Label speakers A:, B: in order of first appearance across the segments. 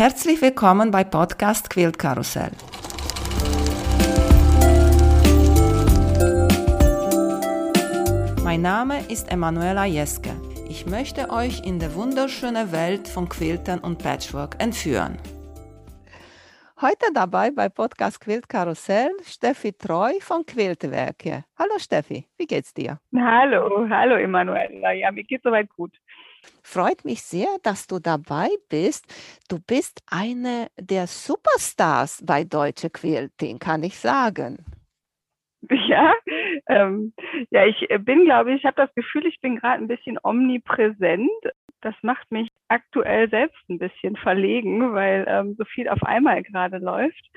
A: Herzlich willkommen bei Podcast Quilt Karussell. Mein Name ist Emanuela Jeske. Ich möchte euch in die wunderschöne Welt von Quiltern und Patchwork entführen. Heute dabei bei Podcast Quilt Karussell Steffi Treu von Quiltwerke. Hallo Steffi, wie geht's dir?
B: Hallo, hallo Emanuela. Ja, mir geht's soweit gut.
A: Freut mich sehr, dass du dabei bist. Du bist eine der Superstars bei Deutsche Quilting, kann ich sagen.
B: Ja, ähm, ja, ich bin, glaube ich, ich habe das Gefühl, ich bin gerade ein bisschen omnipräsent. Das macht mich aktuell selbst ein bisschen verlegen, weil ähm, so viel auf einmal gerade läuft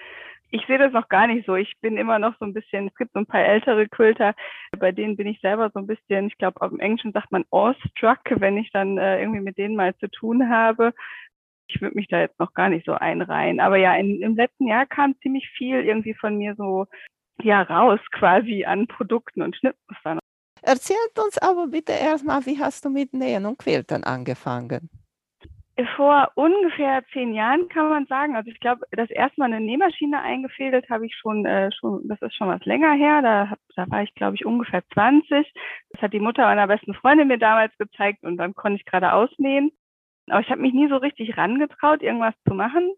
B: ich sehe das noch gar nicht so. Ich bin immer noch so ein bisschen, es gibt so ein paar ältere Quilter, bei denen bin ich selber so ein bisschen, ich glaube, im Englischen sagt man awestruck, wenn ich dann äh, irgendwie mit denen mal zu tun habe. Ich würde mich da jetzt noch gar nicht so einreihen. Aber ja, in, im letzten Jahr kam ziemlich viel irgendwie von mir so ja raus quasi an Produkten und Schnittmustern.
A: Erzählt uns aber bitte erstmal, wie hast du mit Nähen und Quiltern angefangen?
B: Vor ungefähr zehn Jahren kann man sagen, also ich glaube, das erste Mal eine Nähmaschine eingefädelt habe ich schon, äh, schon, das ist schon was länger her, da, da war ich glaube ich ungefähr 20. Das hat die Mutter meiner besten Freundin mir damals gezeigt und dann konnte ich gerade ausnähen. Aber ich habe mich nie so richtig rangetraut, irgendwas zu machen.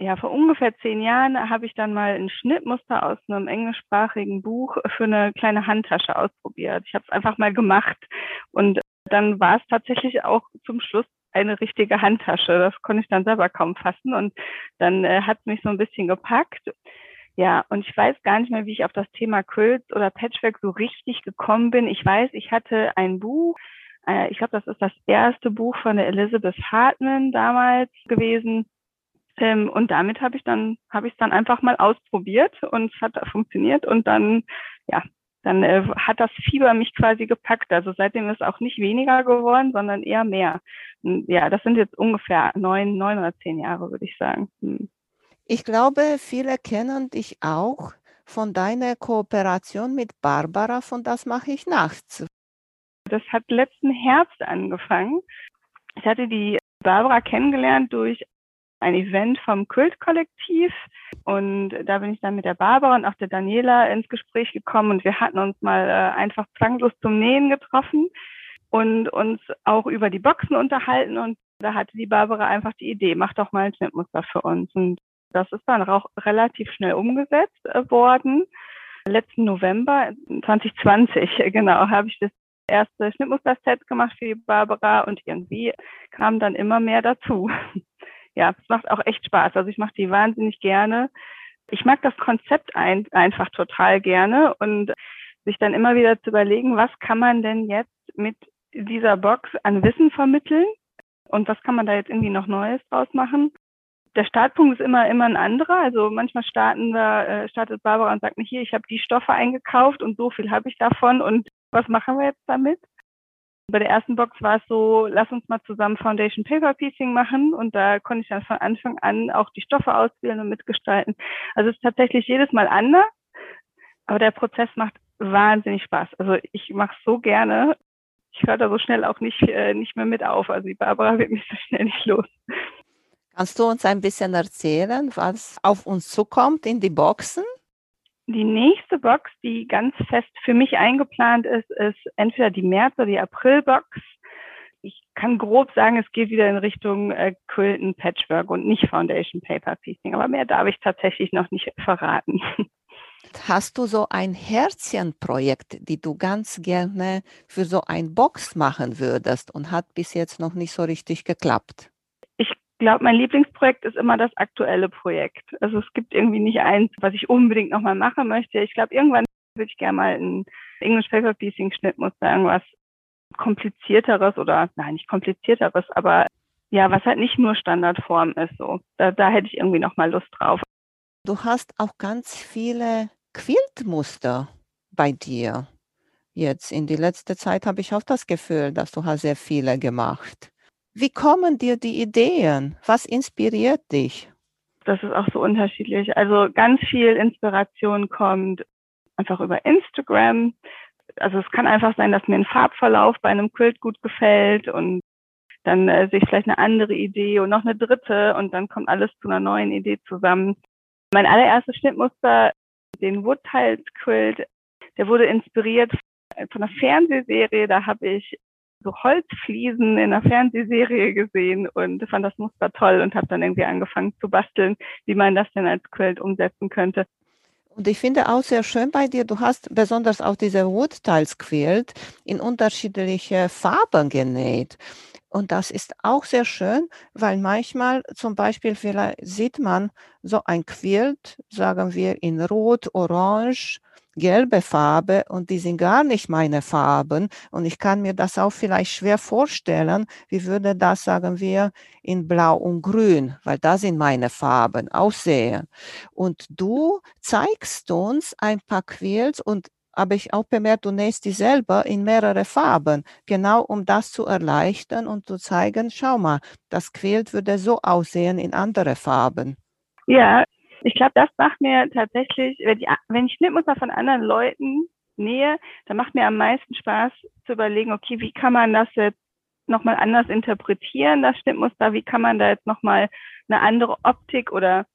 B: Ja, vor ungefähr zehn Jahren habe ich dann mal ein Schnittmuster aus einem englischsprachigen Buch für eine kleine Handtasche ausprobiert. Ich habe es einfach mal gemacht und dann war es tatsächlich auch zum Schluss eine richtige Handtasche. Das konnte ich dann selber kaum fassen und dann äh, hat mich so ein bisschen gepackt. Ja, und ich weiß gar nicht mehr, wie ich auf das Thema Quilt oder Patchwork so richtig gekommen bin. Ich weiß, ich hatte ein Buch, äh, ich glaube, das ist das erste Buch von der Elizabeth Hartman damals gewesen. Ähm, und damit habe ich dann, habe ich es dann einfach mal ausprobiert und es hat funktioniert und dann, ja, dann äh, hat das Fieber mich quasi gepackt. Also seitdem ist auch nicht weniger geworden, sondern eher mehr. Hm, ja, das sind jetzt ungefähr neun, neun oder zehn Jahre, würde ich sagen. Hm.
A: Ich glaube, viele kennen dich auch von deiner Kooperation mit Barbara von Das mache ich nachts.
B: Das hat letzten Herbst angefangen. Ich hatte die Barbara kennengelernt durch ein Event vom Kultkollektiv. Und da bin ich dann mit der Barbara und auch der Daniela ins Gespräch gekommen und wir hatten uns mal äh, einfach zwanglos zum Nähen getroffen und uns auch über die Boxen unterhalten. Und da hatte die Barbara einfach die Idee, mach doch mal ein Schnittmuster für uns. Und das ist dann auch relativ schnell umgesetzt äh, worden. Letzten November 2020, genau, habe ich das erste Schnittmuster-Set gemacht für die Barbara und irgendwie kam dann immer mehr dazu ja, es macht auch echt Spaß. Also ich mache die wahnsinnig gerne. Ich mag das Konzept ein, einfach total gerne und sich dann immer wieder zu überlegen, was kann man denn jetzt mit dieser Box an Wissen vermitteln und was kann man da jetzt irgendwie noch Neues draus machen. Der Startpunkt ist immer immer ein anderer. Also manchmal starten wir, äh, startet Barbara und sagt mir hier, ich habe die Stoffe eingekauft und so viel habe ich davon und was machen wir jetzt damit? Bei der ersten Box war es so, lass uns mal zusammen Foundation Paper Piecing machen und da konnte ich dann von Anfang an auch die Stoffe auswählen und mitgestalten. Also es ist tatsächlich jedes Mal anders, aber der Prozess macht wahnsinnig Spaß. Also ich mache es so gerne. Ich höre da so schnell auch nicht, äh, nicht mehr mit auf. Also die Barbara wird mich so schnell nicht los.
A: Kannst du uns ein bisschen erzählen, was auf uns zukommt in die Boxen?
B: Die nächste Box, die ganz fest für mich eingeplant ist, ist entweder die März- oder die April-Box. Ich kann grob sagen, es geht wieder in Richtung äh, Quilton Patchwork und nicht Foundation Paper Piecing, aber mehr darf ich tatsächlich noch nicht verraten.
A: Hast du so ein Herzchenprojekt, die du ganz gerne für so ein Box machen würdest und hat bis jetzt noch nicht so richtig geklappt?
B: Glaube, mein Lieblingsprojekt ist immer das aktuelle Projekt. Also es gibt irgendwie nicht eins, was ich unbedingt nochmal machen möchte. Ich glaube, irgendwann würde ich gerne mal ein English Paper Piecing Schnittmuster, irgendwas komplizierteres oder, nein, nicht komplizierteres, aber ja, was halt nicht nur Standardform ist, so. Da, da hätte ich irgendwie nochmal Lust drauf.
A: Du hast auch ganz viele Quiltmuster bei dir. Jetzt in die letzte Zeit habe ich auch das Gefühl, dass du hast sehr viele gemacht. Wie kommen dir die Ideen? Was inspiriert dich?
B: Das ist auch so unterschiedlich. Also ganz viel Inspiration kommt einfach über Instagram. Also es kann einfach sein, dass mir ein Farbverlauf bei einem Quilt gut gefällt und dann äh, sehe ich vielleicht eine andere Idee und noch eine dritte und dann kommt alles zu einer neuen Idee zusammen. Mein allererstes Schnittmuster, den Wood Tiles Quilt, der wurde inspiriert von einer Fernsehserie. Da habe ich so Holzfliesen in einer Fernsehserie gesehen und fand das Muster toll und habe dann irgendwie angefangen zu basteln, wie man das denn als Quilt umsetzen könnte.
A: Und ich finde auch sehr schön bei dir, du hast besonders auch diese Wood-Tiles Quilt in unterschiedliche Farben genäht. Und das ist auch sehr schön, weil manchmal zum Beispiel vielleicht sieht man so ein Quilt, sagen wir in Rot, Orange, gelbe Farbe und die sind gar nicht meine Farben. Und ich kann mir das auch vielleicht schwer vorstellen, wie würde das, sagen wir, in Blau und Grün, weil da sind meine Farben, aussehen. Und du zeigst uns ein paar Quills und habe ich auch bemerkt, du nähst die selber in mehrere Farben, genau um das zu erleichtern und zu zeigen, schau mal, das Quilt würde so aussehen in andere Farben.
B: Ja, ich glaube, das macht mir tatsächlich, wenn ich, wenn ich Schnittmuster von anderen Leuten nähe, dann macht mir am meisten Spaß zu überlegen, okay, wie kann man das jetzt nochmal anders interpretieren, das Schnittmuster, wie kann man da jetzt nochmal eine andere Optik oder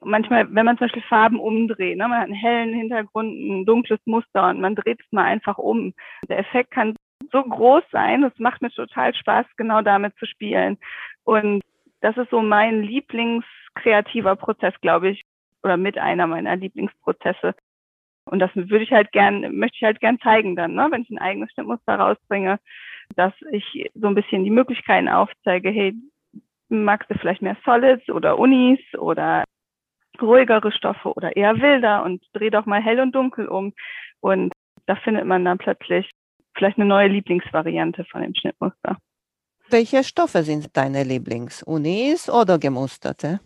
B: manchmal, wenn man zum Beispiel Farben umdreht, ne, man hat einen hellen Hintergrund, ein dunkles Muster und man dreht es mal einfach um. Der Effekt kann so groß sein, es macht mir total Spaß, genau damit zu spielen. Und das ist so mein Lieblingskreativer Prozess, glaube ich, oder mit einer meiner Lieblingsprozesse. Und das würde ich halt gern, möchte ich halt gern zeigen dann, ne, wenn ich ein eigenes Schnittmuster rausbringe, dass ich so ein bisschen die Möglichkeiten aufzeige, hey, magst du vielleicht mehr Solids oder Unis oder ruhigere Stoffe oder eher wilder und dreh doch mal hell und dunkel um. Und da findet man dann plötzlich vielleicht eine neue Lieblingsvariante von dem Schnittmuster.
A: Welche Stoffe sind deine Lieblings? Unis oder gemusterte?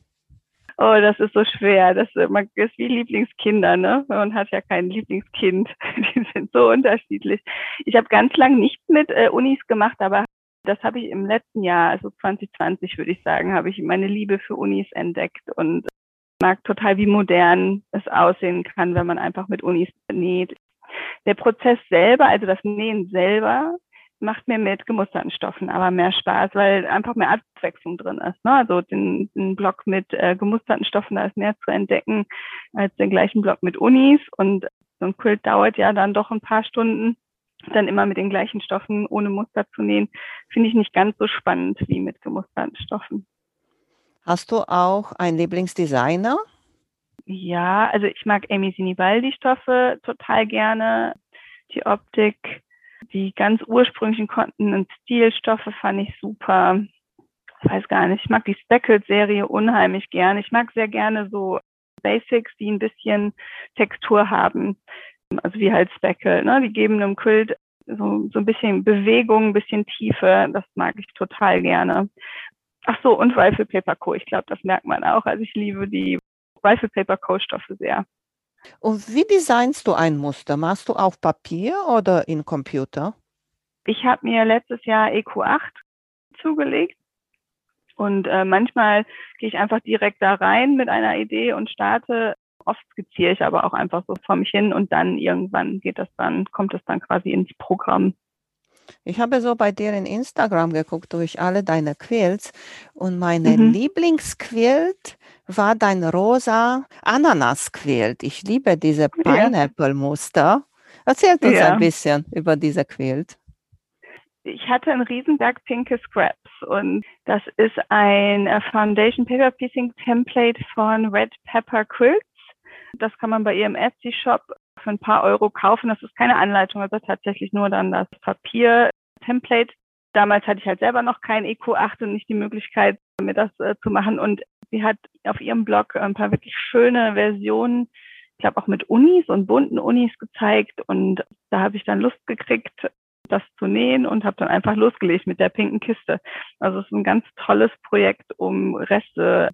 B: Oh, das ist so schwer. Das ist wie Lieblingskinder, ne? Man hat ja kein Lieblingskind. Die sind so unterschiedlich. Ich habe ganz lang nicht mit äh, Unis gemacht, aber das habe ich im letzten Jahr, also 2020 würde ich sagen, habe ich meine Liebe für Unis entdeckt und mag total, wie modern es aussehen kann, wenn man einfach mit Unis näht. Der Prozess selber, also das Nähen selber, macht mir mit gemusterten Stoffen aber mehr Spaß, weil einfach mehr Abwechslung drin ist. Ne? Also den, den Block mit äh, gemusterten Stoffen, da ist mehr zu entdecken als den gleichen Block mit Unis. Und so ein Quilt dauert ja dann doch ein paar Stunden. Dann immer mit den gleichen Stoffen ohne Muster zu nähen, finde ich nicht ganz so spannend wie mit gemusterten Stoffen.
A: Hast du auch einen Lieblingsdesigner?
B: Ja, also ich mag Amy Sinibaldi Stoffe total gerne. Die Optik, die ganz ursprünglichen Konten und Stilstoffe fand ich super. Ich weiß gar nicht, ich mag die Speckled Serie unheimlich gerne. Ich mag sehr gerne so Basics, die ein bisschen Textur haben. Also wie halt Speckle, ne? Die geben einem Quilt so, so ein bisschen Bewegung, ein bisschen Tiefe. Das mag ich total gerne. Ach so, und Rifle Paper Co. Ich glaube, das merkt man auch. Also ich liebe die Rifle Paper Co. Stoffe sehr.
A: Und wie designst du ein Muster? Machst du auf Papier oder in Computer?
B: Ich habe mir letztes Jahr EQ8 zugelegt und äh, manchmal gehe ich einfach direkt da rein mit einer Idee und starte. Oft skizziere ich aber auch einfach so vor mich hin und dann irgendwann geht das dann, kommt es dann quasi ins Programm.
A: Ich habe so bei dir in Instagram geguckt durch alle deine Quills und meine mhm. Lieblingsquilt war dein rosa Ananas-Quilt. Ich liebe diese Pineapple-Muster. Erzähl uns ja. ein bisschen über diese Quilt.
B: Ich hatte einen Riesenberg pinke Scraps und das ist ein äh, Foundation Paper Piecing Template von Red Pepper Quilts. Das kann man bei ihrem Etsy-Shop für ein paar Euro kaufen. Das ist keine Anleitung, also tatsächlich nur dann das Papier-Template. Damals hatte ich halt selber noch kein EQ8 und nicht die Möglichkeit, mir das äh, zu machen. Und sie hat auf ihrem Blog ein paar wirklich schöne Versionen, ich glaube auch mit Unis und bunten Unis gezeigt. Und da habe ich dann Lust gekriegt, das zu nähen und habe dann einfach losgelegt mit der pinken Kiste. Also es ist ein ganz tolles Projekt, um Reste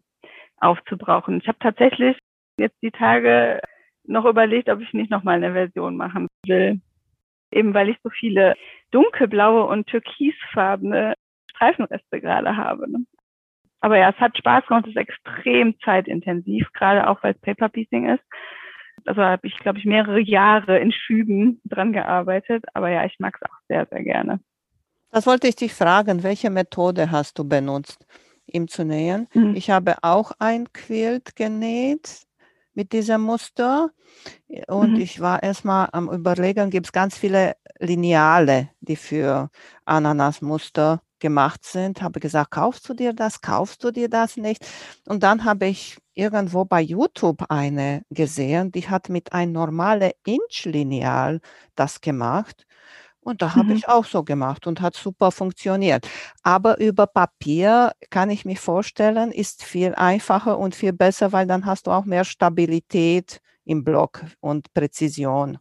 B: aufzubrauchen. Ich habe tatsächlich jetzt die Tage noch überlegt, ob ich nicht nochmal eine Version machen will. Eben weil ich so viele dunkelblaue und türkisfarbene Streifenreste gerade habe. Ne? Aber ja, es hat Spaß gemacht, es ist extrem zeitintensiv, gerade auch weil es Paper Piecing ist. Also habe ich, glaube ich, mehrere Jahre in Schüben dran gearbeitet. Aber ja, ich mag es auch sehr, sehr gerne.
A: Das wollte ich dich fragen, welche Methode hast du benutzt, ihm zu nähen? Mhm. Ich habe auch ein Quilt genäht mit diesem Muster und mhm. ich war erstmal am Überlegen, gibt es ganz viele Lineale, die für Ananasmuster gemacht sind. Habe gesagt, kaufst du dir das, kaufst du dir das nicht? Und dann habe ich irgendwo bei YouTube eine gesehen, die hat mit einem normalen Inch-Lineal das gemacht. Und da habe mhm. ich auch so gemacht und hat super funktioniert. Aber über Papier kann ich mir vorstellen, ist viel einfacher und viel besser, weil dann hast du auch mehr Stabilität im Block und Präzision.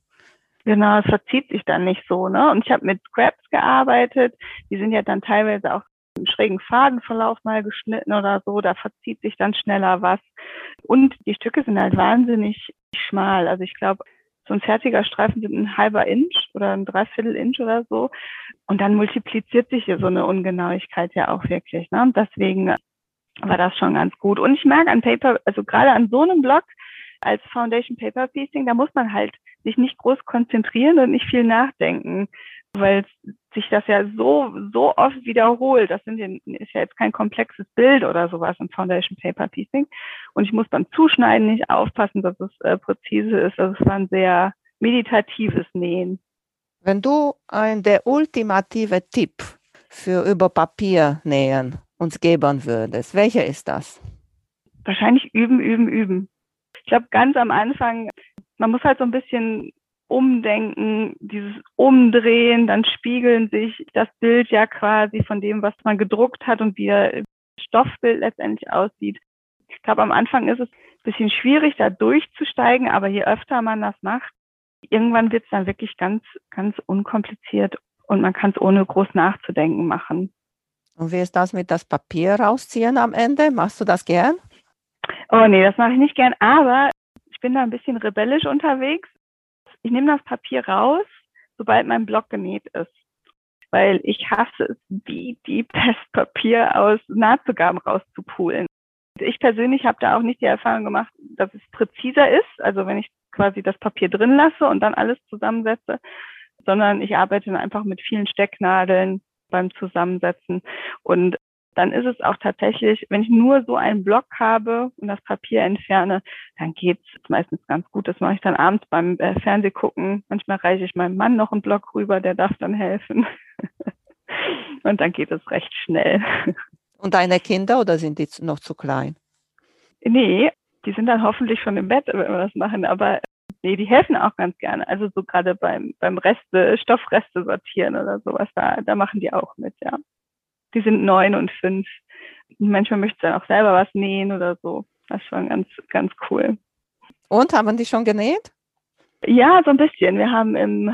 B: Genau, es verzieht sich dann nicht so, ne? Und ich habe mit Scraps gearbeitet. Die sind ja dann teilweise auch im schrägen Fadenverlauf mal geschnitten oder so. Da verzieht sich dann schneller was. Und die Stücke sind halt wahnsinnig schmal. Also ich glaube, so ein fertiger Streifen sind ein halber Inch oder ein Dreiviertel Inch oder so. Und dann multipliziert sich hier so eine Ungenauigkeit ja auch wirklich. Ne? Und deswegen war das schon ganz gut. Und ich merke an Paper, also gerade an so einem Block als Foundation Paper Piecing, da muss man halt sich nicht groß konzentrieren und nicht viel nachdenken, weil sich das ja so, so oft wiederholt. Das sind, ist ja jetzt kein komplexes Bild oder sowas im Foundation Paper Piecing. Und ich muss beim Zuschneiden nicht aufpassen, dass es äh, präzise ist. Es war ein sehr meditatives Nähen.
A: Wenn du ein der ultimative Tipp für über Papier nähen uns geben würdest, welcher ist das?
B: Wahrscheinlich üben, üben, üben. Ich glaube, ganz am Anfang, man muss halt so ein bisschen Umdenken, dieses Umdrehen, dann spiegeln sich das Bild ja quasi von dem, was man gedruckt hat und wie das Stoffbild letztendlich aussieht. Ich glaube, am Anfang ist es ein bisschen schwierig, da durchzusteigen, aber je öfter man das macht, irgendwann wird es dann wirklich ganz, ganz unkompliziert und man kann es ohne groß nachzudenken machen.
A: Und wie ist das mit das Papier rausziehen am Ende? Machst du das gern?
B: Oh nee, das mache ich nicht gern, aber ich bin da ein bisschen rebellisch unterwegs ich nehme das Papier raus, sobald mein Block genäht ist. Weil ich hasse es, wie die Pestpapier aus Nahtzugaben rauszupulen. Ich persönlich habe da auch nicht die Erfahrung gemacht, dass es präziser ist, also wenn ich quasi das Papier drin lasse und dann alles zusammensetze, sondern ich arbeite einfach mit vielen Stecknadeln beim Zusammensetzen. Und dann ist es auch tatsächlich, wenn ich nur so einen Block habe und das Papier entferne, dann geht's meistens ganz gut. Das mache ich dann abends beim äh, Fernsehgucken. Manchmal reiche ich meinem Mann noch einen Block rüber, der darf dann helfen. und dann geht es recht schnell.
A: Und deine Kinder oder sind die noch zu klein?
B: Nee, die sind dann hoffentlich schon im Bett, wenn wir das machen. Aber nee, die helfen auch ganz gerne. Also so gerade beim, beim Reste, Stoffreste sortieren oder sowas, da, da machen die auch mit, ja die sind neun und fünf. Manchmal möchte sie dann auch selber was nähen oder so. Das ist schon ganz, ganz cool.
A: Und haben die schon genäht?
B: Ja, so ein bisschen. Wir haben im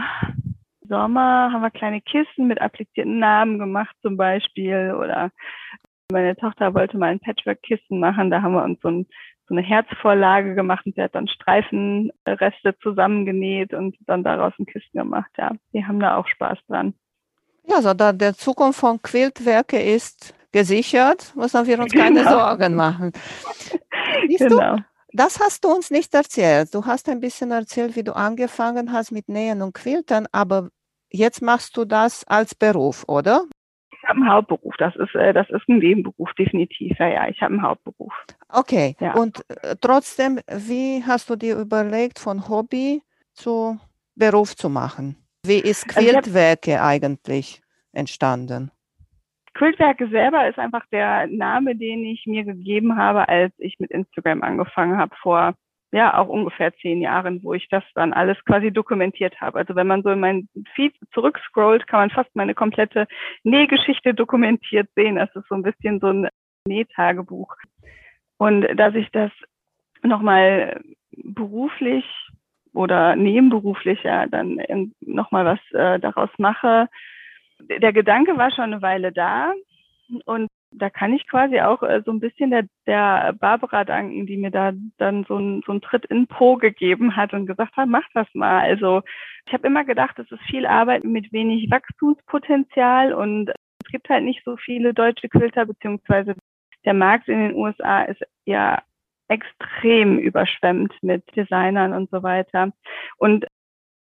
B: Sommer haben wir kleine Kissen mit applizierten Namen gemacht zum Beispiel oder meine Tochter wollte mal ein Patchwork-Kissen machen. Da haben wir uns so, ein, so, eine Herzvorlage gemacht und sie hat dann Streifenreste zusammengenäht und dann daraus ein Kissen gemacht. Ja, die haben da auch Spaß dran.
A: Ja, also da der Zukunft von Quiltwerke ist gesichert, müssen wir uns keine genau. Sorgen machen. Siehst genau. du, das hast du uns nicht erzählt. Du hast ein bisschen erzählt, wie du angefangen hast mit Nähen und Quiltern, aber jetzt machst du das als Beruf, oder?
B: Ich habe einen Hauptberuf. Das ist, äh, das ist ein Nebenberuf, definitiv. Ja, ja, ich habe einen Hauptberuf.
A: Okay. Ja. Und äh, trotzdem, wie hast du dir überlegt, von Hobby zu Beruf zu machen? Wie ist also Quiltwerke also eigentlich entstanden?
B: Quiltwerke selber ist einfach der Name, den ich mir gegeben habe, als ich mit Instagram angefangen habe vor ja auch ungefähr zehn Jahren, wo ich das dann alles quasi dokumentiert habe. Also wenn man so in meinen Feed zurückscrollt, kann man fast meine komplette Nähgeschichte dokumentiert sehen. Das ist so ein bisschen so ein Nähtagebuch. Und dass ich das nochmal beruflich oder nebenberuflicher dann nochmal was äh, daraus mache. Der Gedanke war schon eine Weile da und da kann ich quasi auch äh, so ein bisschen der, der Barbara danken, die mir da dann so, ein, so einen Tritt in Po gegeben hat und gesagt hat, mach das mal. Also ich habe immer gedacht, es ist viel Arbeit mit wenig Wachstumspotenzial und es gibt halt nicht so viele deutsche Quilter, beziehungsweise der Markt in den USA ist ja extrem überschwemmt mit Designern und so weiter. Und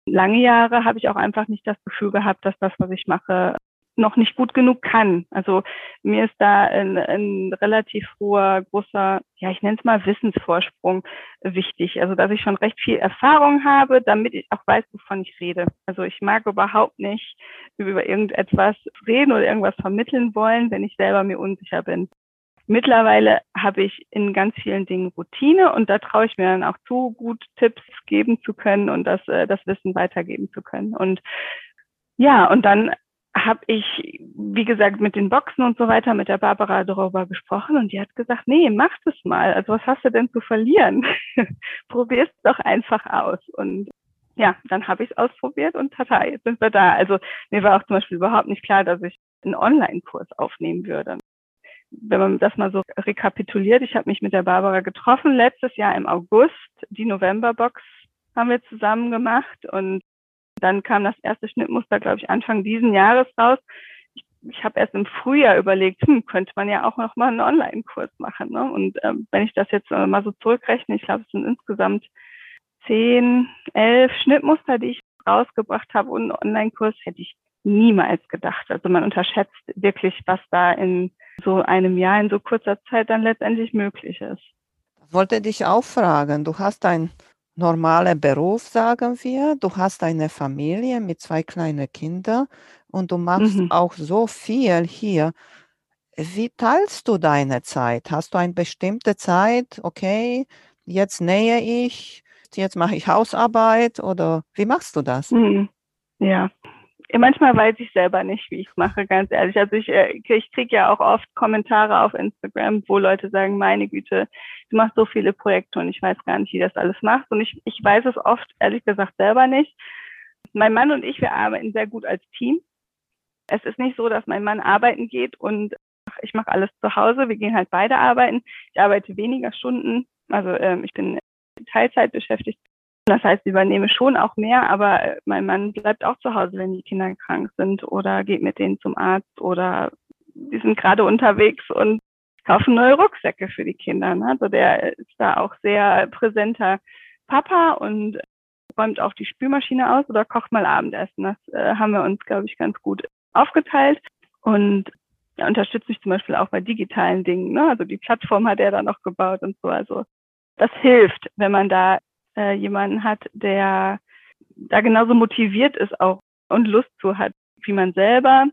B: lange Jahre habe ich auch einfach nicht das Gefühl gehabt, dass das, was ich mache, noch nicht gut genug kann. Also mir ist da ein, ein relativ hoher, großer, ja, ich nenne es mal Wissensvorsprung wichtig. Also dass ich schon recht viel Erfahrung habe, damit ich auch weiß, wovon ich rede. Also ich mag überhaupt nicht über irgendetwas reden oder irgendwas vermitteln wollen, wenn ich selber mir unsicher bin. Mittlerweile habe ich in ganz vielen Dingen Routine und da traue ich mir dann auch zu, gut Tipps geben zu können und das, äh, das Wissen weitergeben zu können. Und ja, und dann habe ich, wie gesagt, mit den Boxen und so weiter mit der Barbara darüber gesprochen und die hat gesagt, nee, mach das mal. Also was hast du denn zu verlieren? Probier's doch einfach aus. Und ja, dann habe ich es ausprobiert und tata, jetzt sind wir da. Also mir war auch zum Beispiel überhaupt nicht klar, dass ich einen Online-Kurs aufnehmen würde. Wenn man das mal so rekapituliert, ich habe mich mit der Barbara getroffen letztes Jahr im August. Die November-Box haben wir zusammen gemacht und dann kam das erste Schnittmuster, glaube ich, Anfang diesen Jahres raus. Ich, ich habe erst im Frühjahr überlegt, hm, könnte man ja auch noch mal einen Online-Kurs machen. Ne? Und ähm, wenn ich das jetzt äh, mal so zurückrechne, ich glaube, es sind insgesamt zehn, elf Schnittmuster, die ich rausgebracht habe und einen Online-Kurs hätte ich niemals gedacht. Also man unterschätzt wirklich, was da in so einem Jahr, in so kurzer Zeit dann letztendlich möglich ist.
A: Ich wollte dich auch fragen, du hast ein normaler Beruf, sagen wir. Du hast eine Familie mit zwei kleinen Kindern und du machst mhm. auch so viel hier. Wie teilst du deine Zeit? Hast du eine bestimmte Zeit? Okay, jetzt nähe ich, jetzt mache ich Hausarbeit oder wie machst du das?
B: Mhm. Ja, manchmal weiß ich selber nicht, wie ich es mache, ganz ehrlich. Also ich, äh, ich kriege ja auch oft Kommentare auf Instagram, wo Leute sagen, meine Güte, du machst so viele Projekte und ich weiß gar nicht, wie das alles macht. Und ich, ich weiß es oft, ehrlich gesagt, selber nicht. Mein Mann und ich, wir arbeiten sehr gut als Team. Es ist nicht so, dass mein Mann arbeiten geht und ich mache alles zu Hause. Wir gehen halt beide arbeiten. Ich arbeite weniger Stunden. Also ähm, ich bin Teilzeit beschäftigt. Das heißt, ich übernehme schon auch mehr, aber äh, mein Mann bleibt auch zu Hause, wenn die Kinder krank sind oder geht mit denen zum Arzt oder die sind gerade unterwegs und kaufen neue Rucksäcke für die Kinder. Ne? Also der ist da auch sehr präsenter Papa und räumt auch die Spülmaschine aus oder kocht mal Abendessen. Das äh, haben wir uns, glaube ich, ganz gut aufgeteilt. Und er unterstützt mich zum Beispiel auch bei digitalen Dingen. Ne? Also die Plattform hat er da noch gebaut und so. Also das hilft, wenn man da äh, jemanden hat, der da genauso motiviert ist auch und Lust zu hat wie man selber.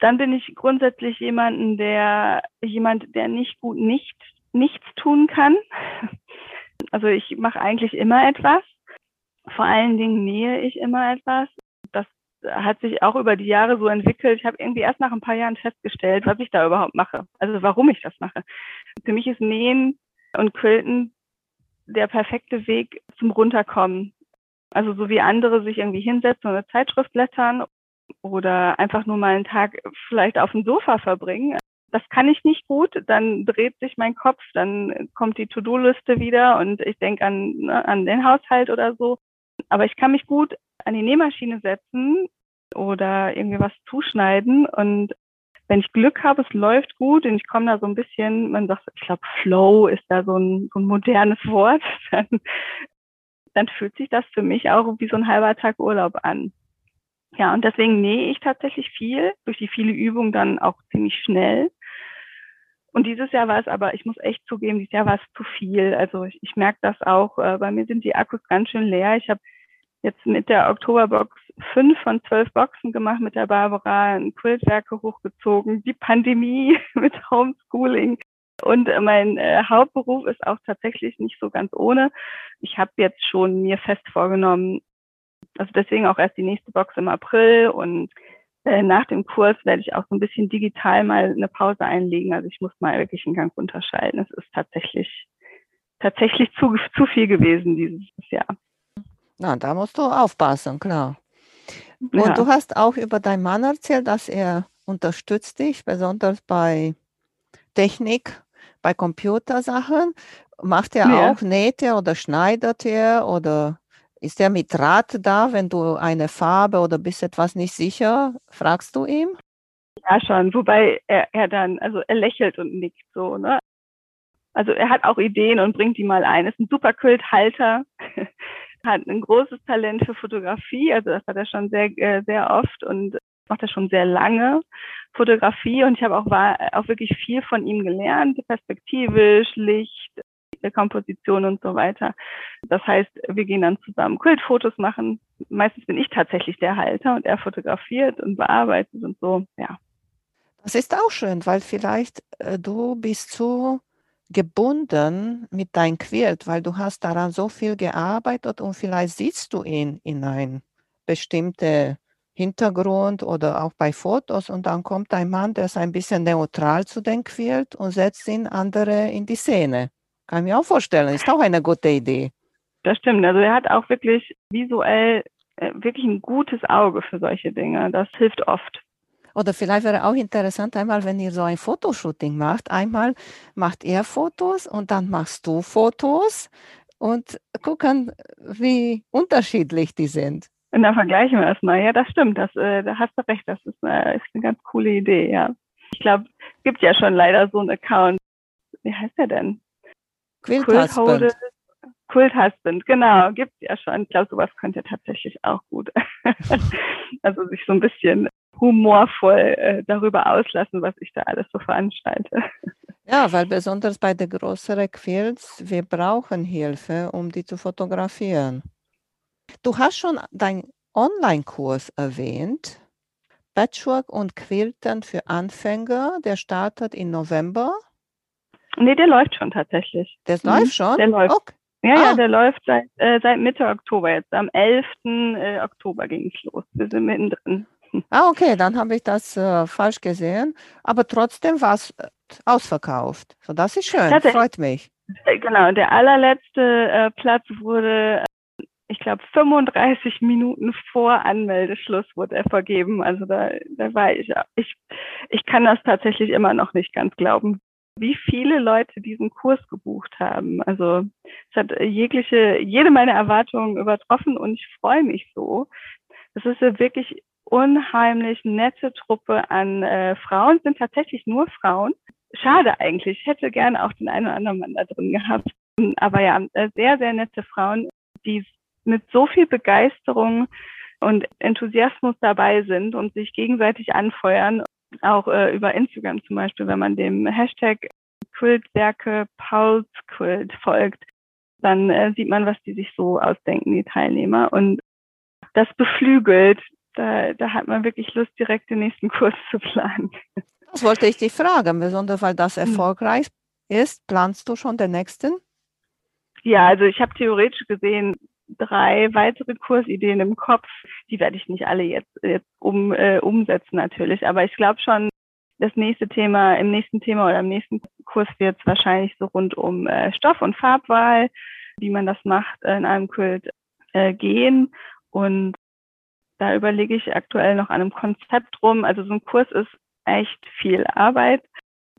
B: Dann bin ich grundsätzlich jemanden, der jemand, der nicht gut nicht nichts tun kann. Also ich mache eigentlich immer etwas. Vor allen Dingen nähe ich immer etwas. Das hat sich auch über die Jahre so entwickelt. Ich habe irgendwie erst nach ein paar Jahren festgestellt, was ich da überhaupt mache. Also warum ich das mache. Für mich ist Nähen und Quilten der perfekte Weg zum Runterkommen. Also so wie andere sich irgendwie hinsetzen und eine Zeitschrift blättern oder einfach nur mal einen Tag vielleicht auf dem Sofa verbringen. Das kann ich nicht gut, dann dreht sich mein Kopf, dann kommt die To-Do-Liste wieder und ich denke an, ne, an den Haushalt oder so. Aber ich kann mich gut an die Nähmaschine setzen oder irgendwie was zuschneiden und wenn ich Glück habe, es läuft gut und ich komme da so ein bisschen, man sagt, ich glaube, Flow ist da so ein, so ein modernes Wort, dann, dann fühlt sich das für mich auch wie so ein halber Tag Urlaub an. Ja, und deswegen nähe ich tatsächlich viel, durch die viele Übungen dann auch ziemlich schnell. Und dieses Jahr war es aber, ich muss echt zugeben, dieses Jahr war es zu viel. Also ich, ich merke das auch, äh, bei mir sind die Akkus ganz schön leer. Ich habe jetzt mit der Oktoberbox fünf von zwölf Boxen gemacht mit der Barbara, Quiltwerke hochgezogen, die Pandemie mit Homeschooling. Und mein äh, Hauptberuf ist auch tatsächlich nicht so ganz ohne. Ich habe jetzt schon mir fest vorgenommen, also deswegen auch erst die nächste Box im April und äh, nach dem Kurs werde ich auch so ein bisschen digital mal eine Pause einlegen. Also ich muss mal wirklich einen Gang runterschalten. Es ist tatsächlich tatsächlich zu, zu viel gewesen dieses Jahr.
A: Na, da musst du aufpassen, klar. Und ja. du hast auch über deinen Mann erzählt, dass er unterstützt dich, besonders bei Technik, bei Computersachen. Macht er ja. auch, näht er oder schneidet er oder ist er mit Rat da, wenn du eine Farbe oder bist etwas nicht sicher? Fragst du ihm?
B: Ja, schon. Wobei er, er dann, also er lächelt und nickt so, ne? Also er hat auch Ideen und bringt die mal ein. Ist ein super Kulthalter. hat ein großes Talent für Fotografie, also das hat er schon sehr, äh, sehr oft und macht er schon sehr lange Fotografie und ich habe auch, auch wirklich viel von ihm gelernt, perspektivisch, Licht, Komposition und so weiter. Das heißt, wir gehen dann zusammen Kultfotos machen. Meistens bin ich tatsächlich der Halter und er fotografiert und bearbeitet und so, ja.
A: Das ist auch schön, weil vielleicht äh, du bist so gebunden mit deinem Quilt, weil du hast daran so viel gearbeitet und vielleicht siehst du ihn in ein bestimmter Hintergrund oder auch bei Fotos und dann kommt ein Mann, der ist ein bisschen neutral zu dem Quilt und setzt ihn andere in die Szene. Kann ich mir auch vorstellen, ist auch eine gute Idee.
B: Das stimmt, also er hat auch wirklich visuell äh, wirklich ein gutes Auge für solche Dinge. Das hilft oft.
A: Oder vielleicht wäre auch interessant, einmal, wenn ihr so ein Fotoshooting macht, einmal macht er Fotos und dann machst du Fotos und gucken, wie unterschiedlich die sind.
B: Und dann vergleichen wir das mal. Ja, das stimmt. Das, äh, da hast du recht. Das ist eine, ist eine ganz coole Idee, ja. Ich glaube, es gibt ja schon leider so einen Account. Wie heißt der denn?
A: Quilt Husband.
B: Quilt Husband, genau, gibt es ja schon. Ich glaube, sowas könnte tatsächlich auch gut. also sich so ein bisschen humorvoll äh, darüber auslassen, was ich da alles so veranstalte.
A: Ja, weil besonders bei den größeren Quilts, wir brauchen Hilfe, um die zu fotografieren. Du hast schon deinen Online-Kurs erwähnt. Patchwork und Quilten für Anfänger, der startet im November.
B: Nee, der läuft schon tatsächlich.
A: Der mhm. läuft schon?
B: Der läuft. Okay. Ja, ah. ja, der läuft seit, äh, seit Mitte Oktober jetzt. Am 11. Äh, Oktober ging es los. Wir sind mittendrin.
A: Ah, okay, dann habe ich das äh, falsch gesehen. Aber trotzdem war es äh, ausverkauft. So, das ist schön, freut mich.
B: Äh, genau, der allerletzte äh, Platz wurde, äh, ich glaube, 35 Minuten vor Anmeldeschluss wurde er vergeben. Also da, da war ich, ich, ich kann das tatsächlich immer noch nicht ganz glauben, wie viele Leute diesen Kurs gebucht haben. Also es hat jegliche, jede meiner Erwartungen übertroffen und ich freue mich so. Das ist ja wirklich unheimlich nette Truppe an äh, Frauen, sind tatsächlich nur Frauen. Schade eigentlich, ich hätte gerne auch den einen oder anderen Mann da drin gehabt. Aber ja, äh, sehr, sehr nette Frauen, die mit so viel Begeisterung und Enthusiasmus dabei sind und sich gegenseitig anfeuern. Auch äh, über Instagram zum Beispiel, wenn man dem Hashtag Quiltwerke Pauls Quilt folgt, dann äh, sieht man, was die sich so ausdenken, die Teilnehmer. Und das beflügelt da, da hat man wirklich Lust, direkt den nächsten Kurs zu planen.
A: Das wollte ich dich fragen, besonders weil das hm. erfolgreich ist. Planst du schon den nächsten?
B: Ja, also ich habe theoretisch gesehen drei weitere Kursideen im Kopf. Die werde ich nicht alle jetzt, jetzt um, äh, umsetzen natürlich, aber ich glaube schon, das nächste Thema, im nächsten Thema oder im nächsten Kurs wird es wahrscheinlich so rund um äh, Stoff- und Farbwahl, wie man das macht äh, in einem Quilt äh, gehen. Und da überlege ich aktuell noch an einem Konzept rum. Also so ein Kurs ist echt viel Arbeit.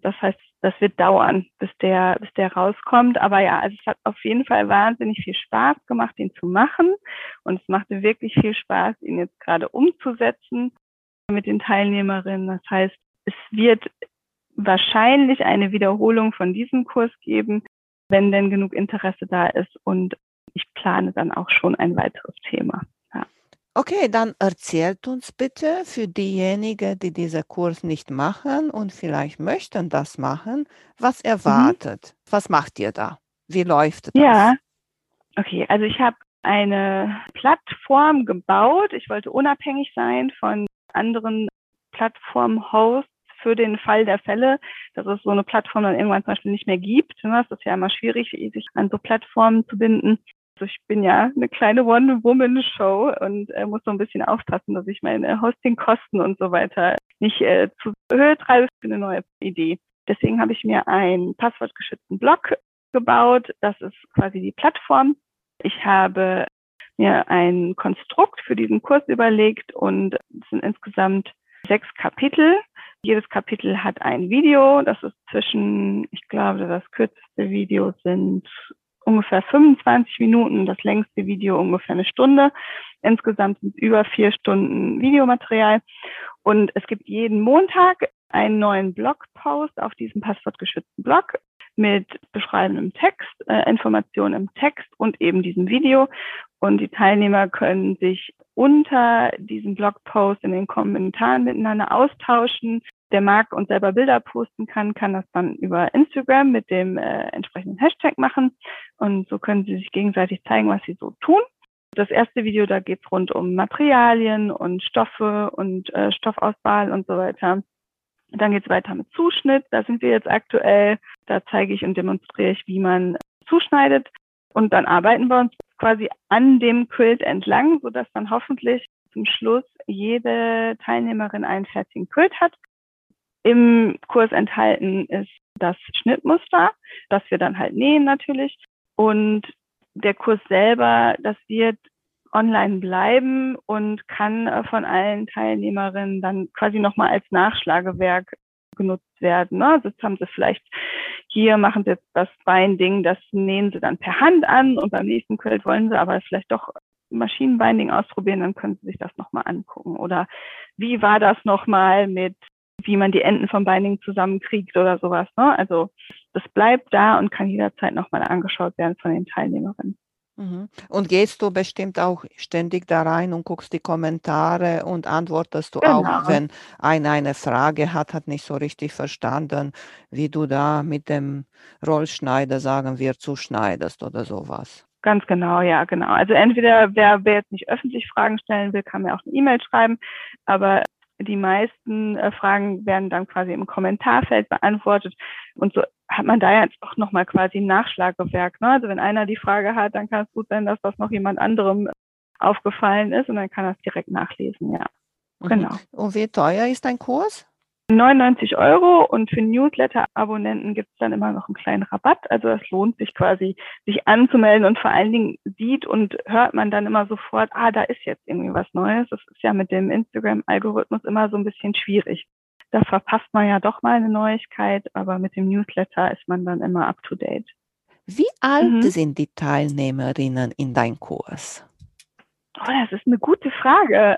B: Das heißt, das wird dauern, bis der, bis der rauskommt. Aber ja, also es hat auf jeden Fall wahnsinnig viel Spaß gemacht, ihn zu machen. Und es machte wirklich viel Spaß, ihn jetzt gerade umzusetzen mit den Teilnehmerinnen. Das heißt, es wird wahrscheinlich eine Wiederholung von diesem Kurs geben, wenn denn genug Interesse da ist. Und ich plane dann auch schon ein weiteres Thema.
A: Okay, dann erzählt uns bitte für diejenigen, die diesen Kurs nicht machen und vielleicht möchten das machen, was Mhm. erwartet. Was macht ihr da? Wie läuft das?
B: Ja, okay. Also ich habe eine Plattform gebaut. Ich wollte unabhängig sein von anderen Plattform-Hosts für den Fall der Fälle, dass es so eine Plattform dann irgendwann zum Beispiel nicht mehr gibt. Ne? Es ist ja immer schwierig, sich an so Plattformen zu binden. Ich bin ja eine kleine One-Woman-Show und äh, muss so ein bisschen aufpassen, dass ich meine Hostingkosten und so weiter nicht äh, zu Höhe treibe für eine neue Idee. Deswegen habe ich mir einen passwortgeschützten Blog gebaut. Das ist quasi die Plattform. Ich habe mir ein Konstrukt für diesen Kurs überlegt und es sind insgesamt sechs Kapitel. Jedes Kapitel hat ein Video. Das ist zwischen, ich glaube, das kürzeste Video sind ungefähr 25 Minuten, das längste Video ungefähr eine Stunde. Insgesamt sind über vier Stunden Videomaterial. Und es gibt jeden Montag einen neuen Blogpost auf diesem passwortgeschützten Blog mit beschreibendem Text, äh, Informationen im Text und eben diesem Video. Und die Teilnehmer können sich unter diesem Blogpost in den Kommentaren miteinander austauschen. Der mag und selber Bilder posten kann, kann das dann über Instagram mit dem äh, entsprechenden Hashtag machen. Und so können sie sich gegenseitig zeigen, was sie so tun. Das erste Video, da geht es rund um Materialien und Stoffe und äh, Stoffauswahl und so weiter. Dann geht es weiter mit Zuschnitt. Da sind wir jetzt aktuell. Da zeige ich und demonstriere ich, wie man zuschneidet. Und dann arbeiten wir uns quasi an dem Quilt entlang, sodass dann hoffentlich zum Schluss jede Teilnehmerin einen fertigen Quilt hat. Im Kurs enthalten ist das Schnittmuster, das wir dann halt nähen natürlich. Und der Kurs selber, das wird online bleiben und kann äh, von allen Teilnehmerinnen dann quasi nochmal als Nachschlagewerk genutzt werden. Ne? Also jetzt haben sie vielleicht hier machen sie jetzt das Binding, das nähen sie dann per Hand an und beim nächsten Quilt wollen sie aber vielleicht doch Maschinenbinding ausprobieren, dann können sie sich das nochmal angucken. Oder wie war das nochmal mit, wie man die Enden vom Binding zusammenkriegt oder sowas. Ne? Also das bleibt da und kann jederzeit nochmal angeschaut werden von den Teilnehmerinnen.
A: Mhm. Und gehst du bestimmt auch ständig da rein und guckst die Kommentare und antwortest du genau. auch, wenn einer eine Frage hat, hat nicht so richtig verstanden, wie du da mit dem Rollschneider, sagen wir, zuschneidest oder sowas.
B: Ganz genau, ja, genau. Also entweder wer, wer jetzt nicht öffentlich Fragen stellen will, kann mir auch eine E-Mail schreiben, aber die meisten äh, Fragen werden dann quasi im Kommentarfeld beantwortet. Und so hat man da jetzt auch nochmal quasi ein Nachschlagewerk. Ne? Also wenn einer die Frage hat, dann kann es gut sein, dass das noch jemand anderem aufgefallen ist und dann kann er es direkt nachlesen, ja.
A: Mhm. Genau. Und wie teuer ist dein Kurs?
B: 99 Euro und für Newsletter-Abonnenten gibt es dann immer noch einen kleinen Rabatt. Also es lohnt sich quasi, sich anzumelden und vor allen Dingen sieht und hört man dann immer sofort, ah, da ist jetzt irgendwie was Neues. Das ist ja mit dem Instagram-Algorithmus immer so ein bisschen schwierig. Da verpasst man ja doch mal eine Neuigkeit, aber mit dem Newsletter ist man dann immer up to date.
A: Wie alt mhm. sind die Teilnehmerinnen in deinem Kurs?
B: Oh, das ist eine gute Frage.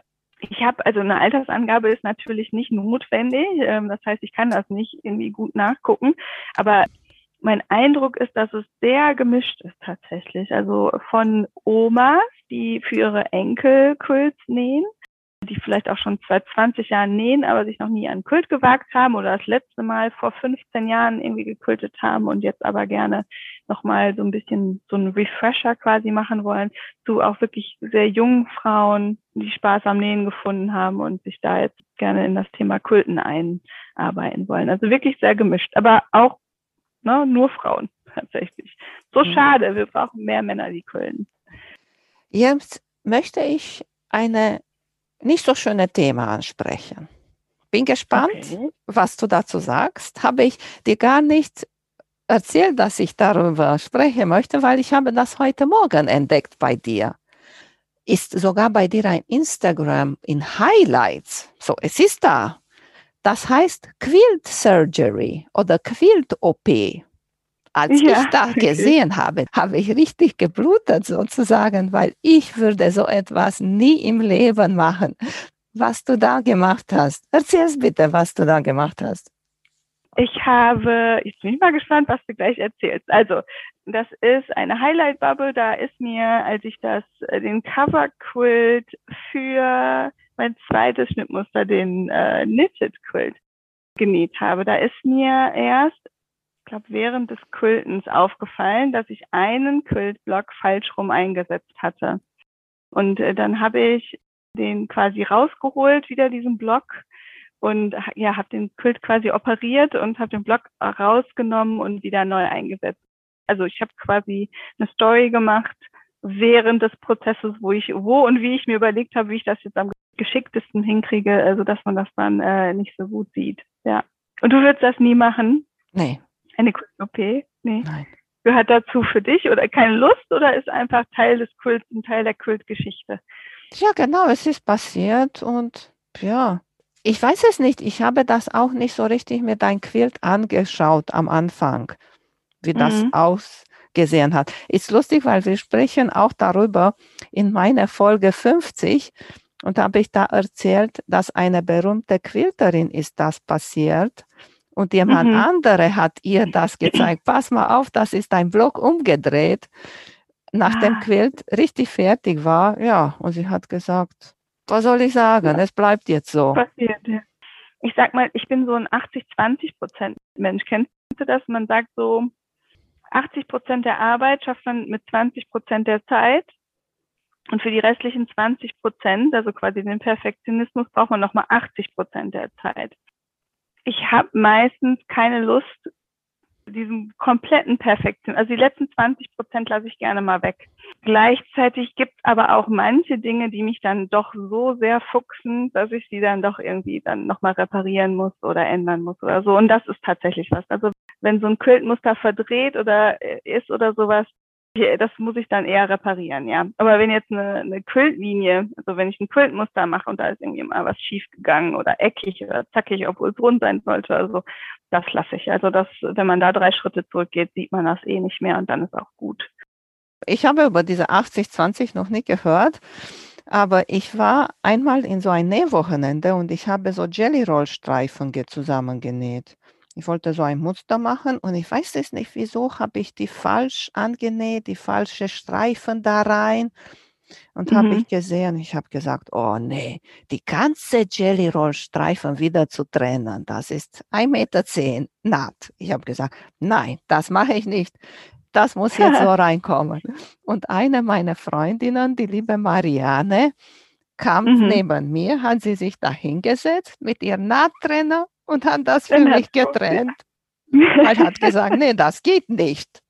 B: Ich habe, also eine Altersangabe ist natürlich nicht notwendig. Ähm, das heißt, ich kann das nicht irgendwie gut nachgucken. Aber mein Eindruck ist, dass es sehr gemischt ist tatsächlich. Also von Omas, die für ihre Enkel Quilts nähen, die vielleicht auch schon seit 20 Jahren nähen, aber sich noch nie an Kult gewagt haben oder das letzte Mal vor 15 Jahren irgendwie gekultet haben und jetzt aber gerne nochmal so ein bisschen so einen Refresher quasi machen wollen, zu auch wirklich sehr jungen Frauen, die Spaß am Nähen gefunden haben und sich da jetzt gerne in das Thema Kulten einarbeiten wollen. Also wirklich sehr gemischt, aber auch ne, nur Frauen tatsächlich. So mhm. schade, wir brauchen mehr Männer, die kulten.
A: Jetzt möchte ich eine nicht so schöne Thema ansprechen. Bin gespannt, okay. was du dazu sagst. Habe ich dir gar nicht erzählt, dass ich darüber sprechen möchte, weil ich habe das heute Morgen entdeckt bei dir. Ist sogar bei dir ein Instagram in Highlights. So, es ist da. Das heißt Quilt Surgery oder Quilt OP. Als ja, ich das gesehen habe, habe ich richtig geblutet sozusagen, weil ich würde so etwas nie im Leben machen. Was du da gemacht hast. Erzähl bitte, was du da gemacht hast.
B: Ich habe, ich bin mal gespannt, was du gleich erzählst. Also, das ist eine Highlight Bubble. Da ist mir, als ich das, äh, den Cover Quilt für mein zweites Schnittmuster, den äh, Knitted Quilt, genäht habe, da ist mir erst glaube, während des Quiltens aufgefallen, dass ich einen Quiltblock falsch rum eingesetzt hatte. Und äh, dann habe ich den quasi rausgeholt, wieder diesen Block und ja, habe den Quilt quasi operiert und habe den Block rausgenommen und wieder neu eingesetzt. Also ich habe quasi eine Story gemacht während des Prozesses, wo ich, wo und wie ich mir überlegt habe, wie ich das jetzt am geschicktesten hinkriege, also dass man das dann äh, nicht so gut sieht. Ja. Und du würdest das nie machen?
A: Nee.
B: Eine Kult-OP? Nee. Nein. Gehört dazu für dich oder keine Lust oder ist einfach Teil des Kults, ein Teil der Kultgeschichte?
A: Ja, genau, es ist passiert und ja, ich weiß es nicht. Ich habe das auch nicht so richtig mit deinem Quilt angeschaut am Anfang, wie das mhm. ausgesehen hat. Ist lustig, weil wir sprechen auch darüber in meiner Folge 50 und habe ich da erzählt, dass eine berühmte Quilterin ist das passiert und jemand mhm. andere hat ihr das gezeigt. Pass mal auf, das ist ein Block umgedreht. nachdem ah. Quilt richtig fertig war, ja, und sie hat gesagt, was soll ich sagen, es bleibt jetzt so. Passiert,
B: ja. Ich sag mal, ich bin so ein 80-20 Prozent Mensch. Kennst du das? Man sagt so, 80 Prozent der Arbeit schafft man mit 20 Prozent der Zeit. Und für die restlichen 20 Prozent, also quasi den Perfektionismus, braucht man nochmal 80 Prozent der Zeit. Ich habe meistens keine Lust, diesen kompletten Perfektion. Also die letzten 20 Prozent lasse ich gerne mal weg. Gleichzeitig gibt es aber auch manche Dinge, die mich dann doch so sehr fuchsen, dass ich sie dann doch irgendwie dann nochmal reparieren muss oder ändern muss oder so. Und das ist tatsächlich was. Also wenn so ein Quiltmuster verdreht oder ist oder sowas, das muss ich dann eher reparieren, ja. Aber wenn jetzt eine, eine Quiltlinie, also wenn ich ein Quiltmuster mache und da ist irgendwie mal was schief gegangen oder eckig oder zackig, obwohl es rund sein sollte, also das lasse ich. Also das, wenn man da drei Schritte zurückgeht, sieht man das eh nicht mehr und dann ist auch gut.
A: Ich habe über diese 80-20 noch nicht gehört. Aber ich war einmal in so ein Nähwochenende und ich habe so Jelly Roll Streifen zusammengenäht. Ich wollte so ein Muster machen und ich weiß es nicht, wieso habe ich die falsch angenäht, die falsche Streifen da rein. Und mhm. habe ich gesehen, ich habe gesagt, oh nee, die ganze Jelly Roll Streifen wieder zu trennen, das ist 1,10 Meter naht. Ich habe gesagt, nein, das mache ich nicht. Das muss jetzt so reinkommen. Und eine meiner Freundinnen, die liebe Marianne, kam mhm. neben mir, hat sie sich da hingesetzt mit ihrem Nahttrenner und hat das für mich getrennt. Er hat gesagt, nee, das geht nicht.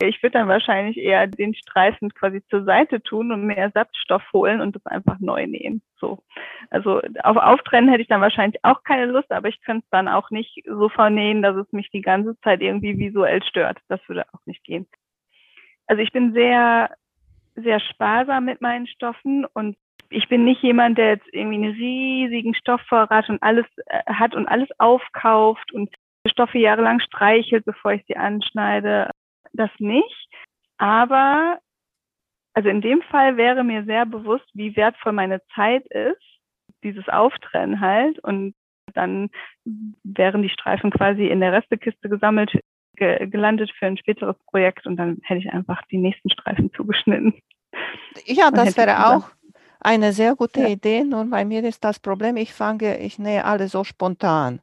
B: Ich würde dann wahrscheinlich eher den Streifen quasi zur Seite tun und mehr Ersatzstoff holen und das einfach neu nähen. So. Also auf Auftrennen hätte ich dann wahrscheinlich auch keine Lust, aber ich könnte es dann auch nicht so vernähen, dass es mich die ganze Zeit irgendwie visuell stört. Das würde auch nicht gehen. Also ich bin sehr, sehr sparsam mit meinen Stoffen und ich bin nicht jemand, der jetzt irgendwie einen riesigen Stoffvorrat und alles äh, hat und alles aufkauft und Stoffe jahrelang streichelt, bevor ich sie anschneide das nicht. Aber also in dem Fall wäre mir sehr bewusst, wie wertvoll meine Zeit ist, dieses Auftrennen halt. Und dann wären die Streifen quasi in der Restekiste gesammelt, ge gelandet für ein späteres Projekt und dann hätte ich einfach die nächsten Streifen zugeschnitten.
A: Ja, das wäre auch eine sehr gute ja. Idee. Nun, bei mir ist das Problem, ich fange, ich nähe alle so spontan.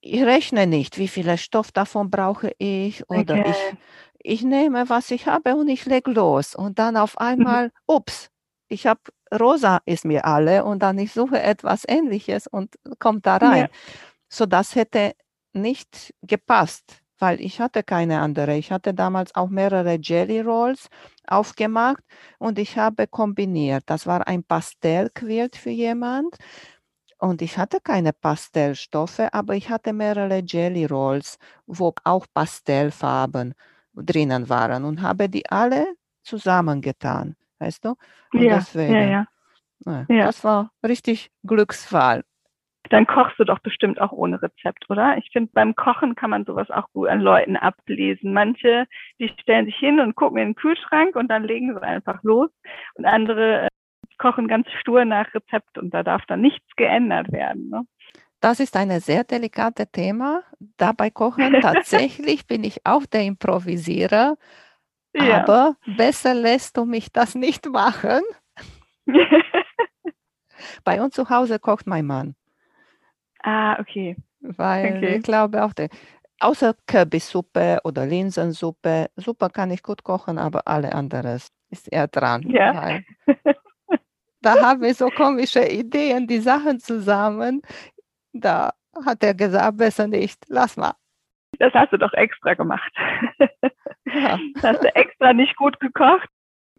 A: Ich rechne nicht, wie viel Stoff davon brauche ich oder okay. ich ich nehme, was ich habe und ich lege los. Und dann auf mhm. einmal, ups, ich habe rosa ist mir alle und dann ich suche etwas ähnliches und kommt da rein. Ja. So das hätte nicht gepasst, weil ich hatte keine andere. Ich hatte damals auch mehrere Jelly Rolls aufgemacht und ich habe kombiniert. Das war ein Pastellquilt für jemand. Und ich hatte keine Pastellstoffe, aber ich hatte mehrere Jelly Rolls, wo auch Pastellfarben drinnen waren und habe die alle zusammengetan, weißt du? Und
B: ja, deswegen, ja,
A: ja. ja. Das war richtig Glücksfall.
B: Dann kochst du doch bestimmt auch ohne Rezept, oder? Ich finde, beim Kochen kann man sowas auch gut an Leuten ablesen. Manche, die stellen sich hin und gucken in den Kühlschrank und dann legen sie einfach los. Und andere äh, kochen ganz stur nach Rezept und da darf dann nichts geändert werden. Ne?
A: Das ist ein sehr delikates Thema. Dabei kochen tatsächlich bin ich auch der Improvisierer. Ja. Aber besser lässt du mich das nicht machen. Bei uns zu Hause kocht mein Mann.
B: Ah, okay.
A: Weil okay. ich glaube auch, der, außer Kürbissuppe oder Linsensuppe, Suppe kann ich gut kochen, aber alle anderes ist er dran. Ja. da haben wir so komische Ideen, die Sachen zusammen. Da hat er gesagt, besser nicht, lass mal.
B: Das hast du doch extra gemacht. Ja. Das hast du extra nicht gut gekocht,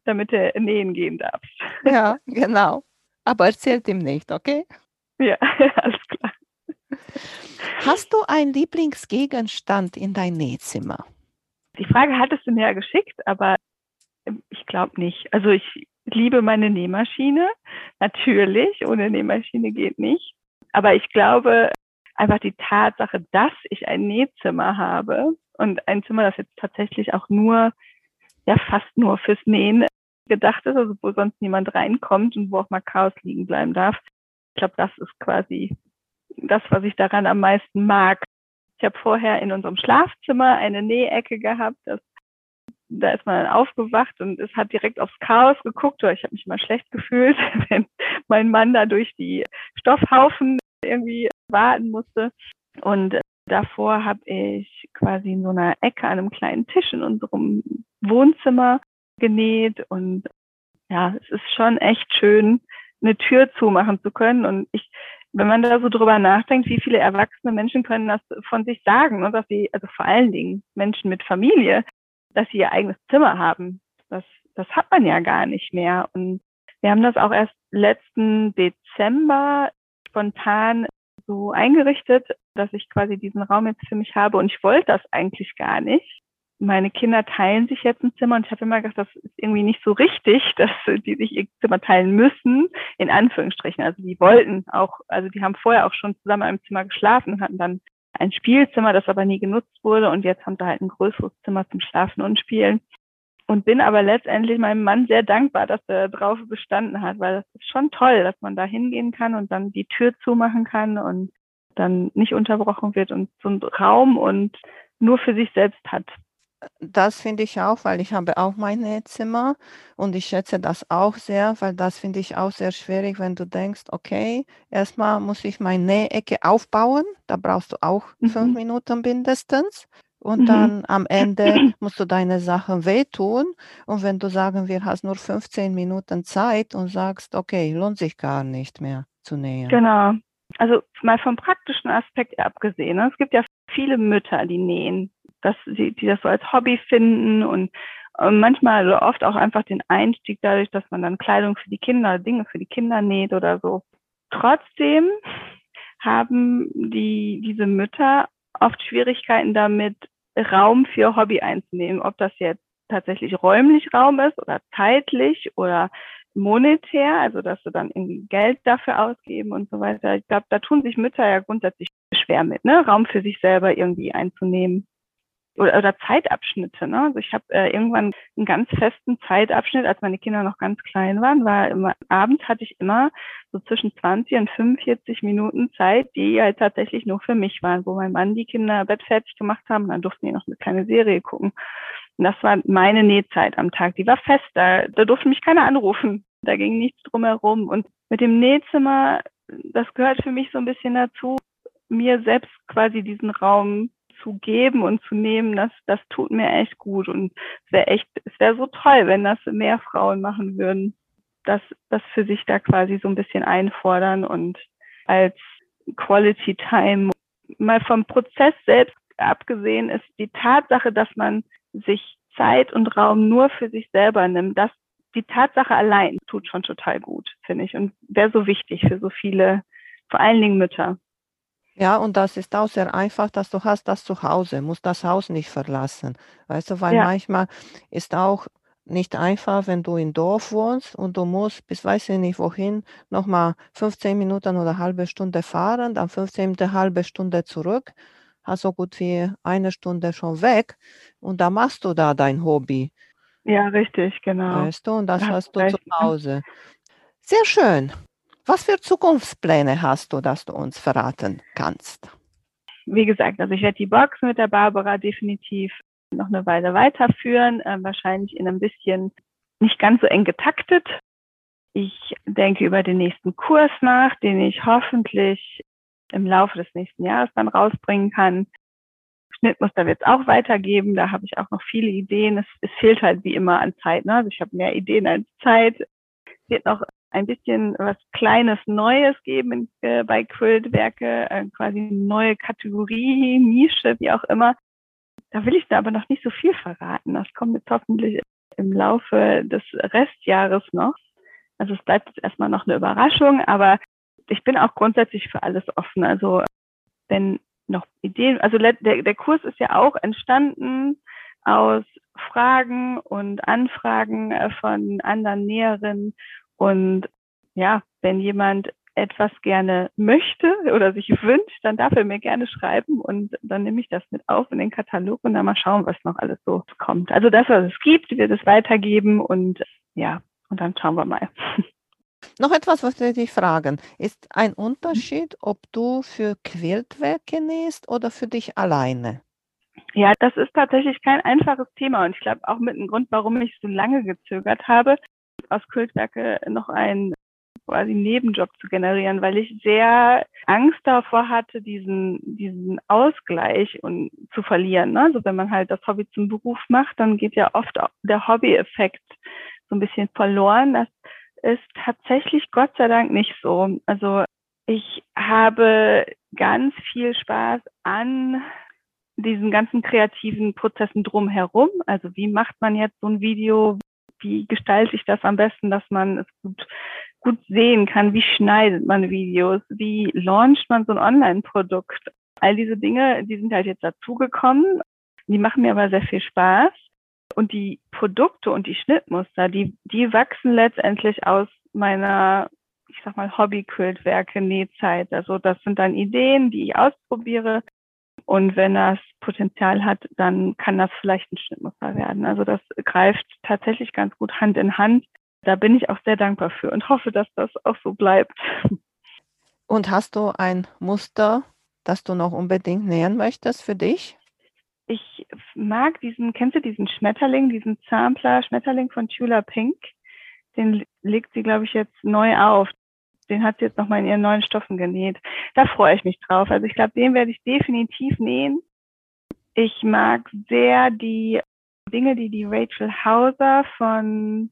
B: damit du nähen gehen darfst.
A: Ja, genau. Aber erzählt ihm nicht, okay?
B: Ja, alles.
A: Hast du einen Lieblingsgegenstand in dein Nähzimmer?
B: Die Frage hattest du mir ja geschickt, aber ich glaube nicht. Also ich liebe meine Nähmaschine. Natürlich, ohne Nähmaschine geht nicht. Aber ich glaube, einfach die Tatsache, dass ich ein Nähzimmer habe und ein Zimmer, das jetzt tatsächlich auch nur, ja, fast nur fürs Nähen gedacht ist, also wo sonst niemand reinkommt und wo auch mal Chaos liegen bleiben darf. Ich glaube, das ist quasi das, was ich daran am meisten mag. Ich habe vorher in unserem Schlafzimmer eine Nähecke gehabt. Das da ist man aufgewacht und es hat direkt aufs Chaos geguckt. Ich habe mich immer schlecht gefühlt, wenn mein Mann da durch die Stoffhaufen irgendwie warten musste. Und davor habe ich quasi in so einer Ecke an einem kleinen Tisch in unserem Wohnzimmer genäht und ja, es ist schon echt schön, eine Tür zumachen zu können. Und ich, wenn man da so drüber nachdenkt, wie viele erwachsene Menschen können das von sich sagen, und dass sie, also vor allen Dingen Menschen mit Familie, dass sie ihr eigenes Zimmer haben. Das, das hat man ja gar nicht mehr. Und wir haben das auch erst letzten Dezember spontan so eingerichtet, dass ich quasi diesen Raum jetzt für mich habe. Und ich wollte das eigentlich gar nicht meine Kinder teilen sich jetzt ein Zimmer und ich habe immer gedacht, das ist irgendwie nicht so richtig, dass die sich ihr Zimmer teilen müssen, in Anführungsstrichen. Also die wollten auch, also die haben vorher auch schon zusammen in einem Zimmer geschlafen und hatten dann ein Spielzimmer, das aber nie genutzt wurde und jetzt haben sie halt ein größeres Zimmer zum Schlafen und Spielen. Und bin aber letztendlich meinem Mann sehr dankbar, dass er drauf bestanden hat, weil das ist schon toll, dass man da hingehen kann und dann die Tür zumachen kann und dann nicht unterbrochen wird und so einen Raum und nur für sich selbst hat
A: das finde ich auch, weil ich habe auch mein Nähzimmer und ich schätze das auch sehr, weil das finde ich auch sehr schwierig, wenn du denkst, okay, erstmal muss ich meine Nähecke aufbauen, da brauchst du auch mhm. fünf Minuten mindestens. Und mhm. dann am Ende musst du deine Sachen wehtun. Und wenn du sagen wir, hast nur 15 Minuten Zeit und sagst, okay, lohnt sich gar nicht mehr zu nähen.
B: Genau. Also mal vom praktischen Aspekt abgesehen. Ne? Es gibt ja viele Mütter, die nähen dass sie, die das so als Hobby finden und äh, manchmal oder oft auch einfach den Einstieg dadurch, dass man dann Kleidung für die Kinder, Dinge für die Kinder näht oder so. Trotzdem haben die, diese Mütter oft Schwierigkeiten damit, Raum für Hobby einzunehmen, ob das jetzt tatsächlich räumlich Raum ist oder zeitlich oder monetär, also dass sie dann irgendwie Geld dafür ausgeben und so weiter. Ich glaube, da tun sich Mütter ja grundsätzlich schwer mit, ne? Raum für sich selber irgendwie einzunehmen oder, oder Zeitabschnitte. Ne? Also ich habe äh, irgendwann einen ganz festen Zeitabschnitt, als meine Kinder noch ganz klein waren, war immer abends hatte ich immer so zwischen 20 und 45 Minuten Zeit, die halt tatsächlich nur für mich waren, wo mein Mann die Kinder Bett fertig gemacht haben dann durften die noch eine kleine Serie gucken. Und das war meine Nähzeit am Tag. Die war fest, da, da durfte mich keiner anrufen. Da ging nichts drumherum. Und mit dem Nähzimmer, das gehört für mich so ein bisschen dazu, mir selbst quasi diesen Raum zu geben und zu nehmen, das, das tut mir echt gut. Und es wäre echt, es wäre so toll, wenn das mehr Frauen machen würden, dass das für sich da quasi so ein bisschen einfordern und als Quality Time mal vom Prozess selbst abgesehen ist die Tatsache, dass man sich Zeit und Raum nur für sich selber nimmt, das die Tatsache allein tut schon total gut, finde ich, und wäre so wichtig für so viele, vor allen Dingen Mütter.
A: Ja, und das ist auch sehr einfach, dass du hast das zu Hause, musst das Haus nicht verlassen. Weißt du, weil Ja. manchmal ist auch nicht einfach, wenn du im Dorf wohnst und du musst bis weiß ich nicht wohin nochmal 15 Minuten oder halbe Stunde fahren, dann 15 halbe Stunde zurück, hast so gut wie eine Stunde schon weg und da machst du da dein Hobby,
B: Ja, richtig, genau.
A: weißt du, und das Da hast du zu ne? Hause. Sehr schön. Was für Zukunftspläne hast du, dass du uns verraten kannst?
B: Wie gesagt, also ich werde die Box mit der Barbara definitiv noch eine Weile weiterführen, äh, wahrscheinlich in ein bisschen nicht ganz so eng getaktet. Ich denke über den nächsten Kurs nach, den ich hoffentlich im Laufe des nächsten Jahres dann rausbringen kann. Schnittmuster wird es auch weitergeben. Da habe ich auch noch viele Ideen. Es, es fehlt halt wie immer an Zeit. Ne? Also ich habe mehr Ideen als Zeit. Es wird noch ein bisschen was Kleines Neues geben äh, bei Quiltwerke, äh, quasi eine neue Kategorie, Nische, wie auch immer. Da will ich da aber noch nicht so viel verraten. Das kommt jetzt hoffentlich im Laufe des Restjahres noch. Also es bleibt jetzt erstmal noch eine Überraschung, aber ich bin auch grundsätzlich für alles offen. Also wenn noch Ideen, also der, der Kurs ist ja auch entstanden aus Fragen und Anfragen äh, von anderen Näherinnen und ja, wenn jemand etwas gerne möchte oder sich wünscht, dann darf er mir gerne schreiben und dann nehme ich das mit auf in den Katalog und dann mal schauen, was noch alles so kommt. Also das, was es gibt, wird es weitergeben und ja, und dann schauen wir mal.
A: Noch etwas, was wir dich fragen. Ist ein Unterschied, ob du für Quiltwerke nähst oder für dich alleine?
B: Ja, das ist tatsächlich kein einfaches Thema und ich glaube auch mit einem Grund, warum ich so lange gezögert habe, aus Kultwerke noch ein quasi Nebenjob zu generieren, weil ich sehr Angst davor hatte, diesen, diesen Ausgleich und zu verlieren. Ne? Also wenn man halt das Hobby zum Beruf macht, dann geht ja oft der Hobby-Effekt so ein bisschen verloren. Das ist tatsächlich Gott sei Dank nicht so. Also ich habe ganz viel Spaß an diesen ganzen kreativen Prozessen drumherum. Also wie macht man jetzt so ein Video? Wie gestalte ich das am besten, dass man es gut gut sehen kann, wie schneidet man Videos, wie launcht man so ein Online-Produkt. All diese Dinge, die sind halt jetzt dazugekommen. Die machen mir aber sehr viel Spaß. Und die Produkte und die Schnittmuster, die, die wachsen letztendlich aus meiner, ich sag mal, Hobby-Quiltwerke, Nähzeit. Also das sind dann Ideen, die ich ausprobiere. Und wenn das Potenzial hat, dann kann das vielleicht ein Schnittmuster werden. Also das greift tatsächlich ganz gut Hand in Hand da bin ich auch sehr dankbar für und hoffe, dass das auch so bleibt.
A: Und hast du ein Muster, das du noch unbedingt nähern möchtest für dich?
B: Ich mag diesen, kennst du diesen Schmetterling, diesen Sampler Schmetterling von Tula Pink? Den legt sie, glaube ich, jetzt neu auf. Den hat sie jetzt nochmal in ihren neuen Stoffen genäht. Da freue ich mich drauf. Also ich glaube, den werde ich definitiv nähen. Ich mag sehr die Dinge, die die Rachel Hauser von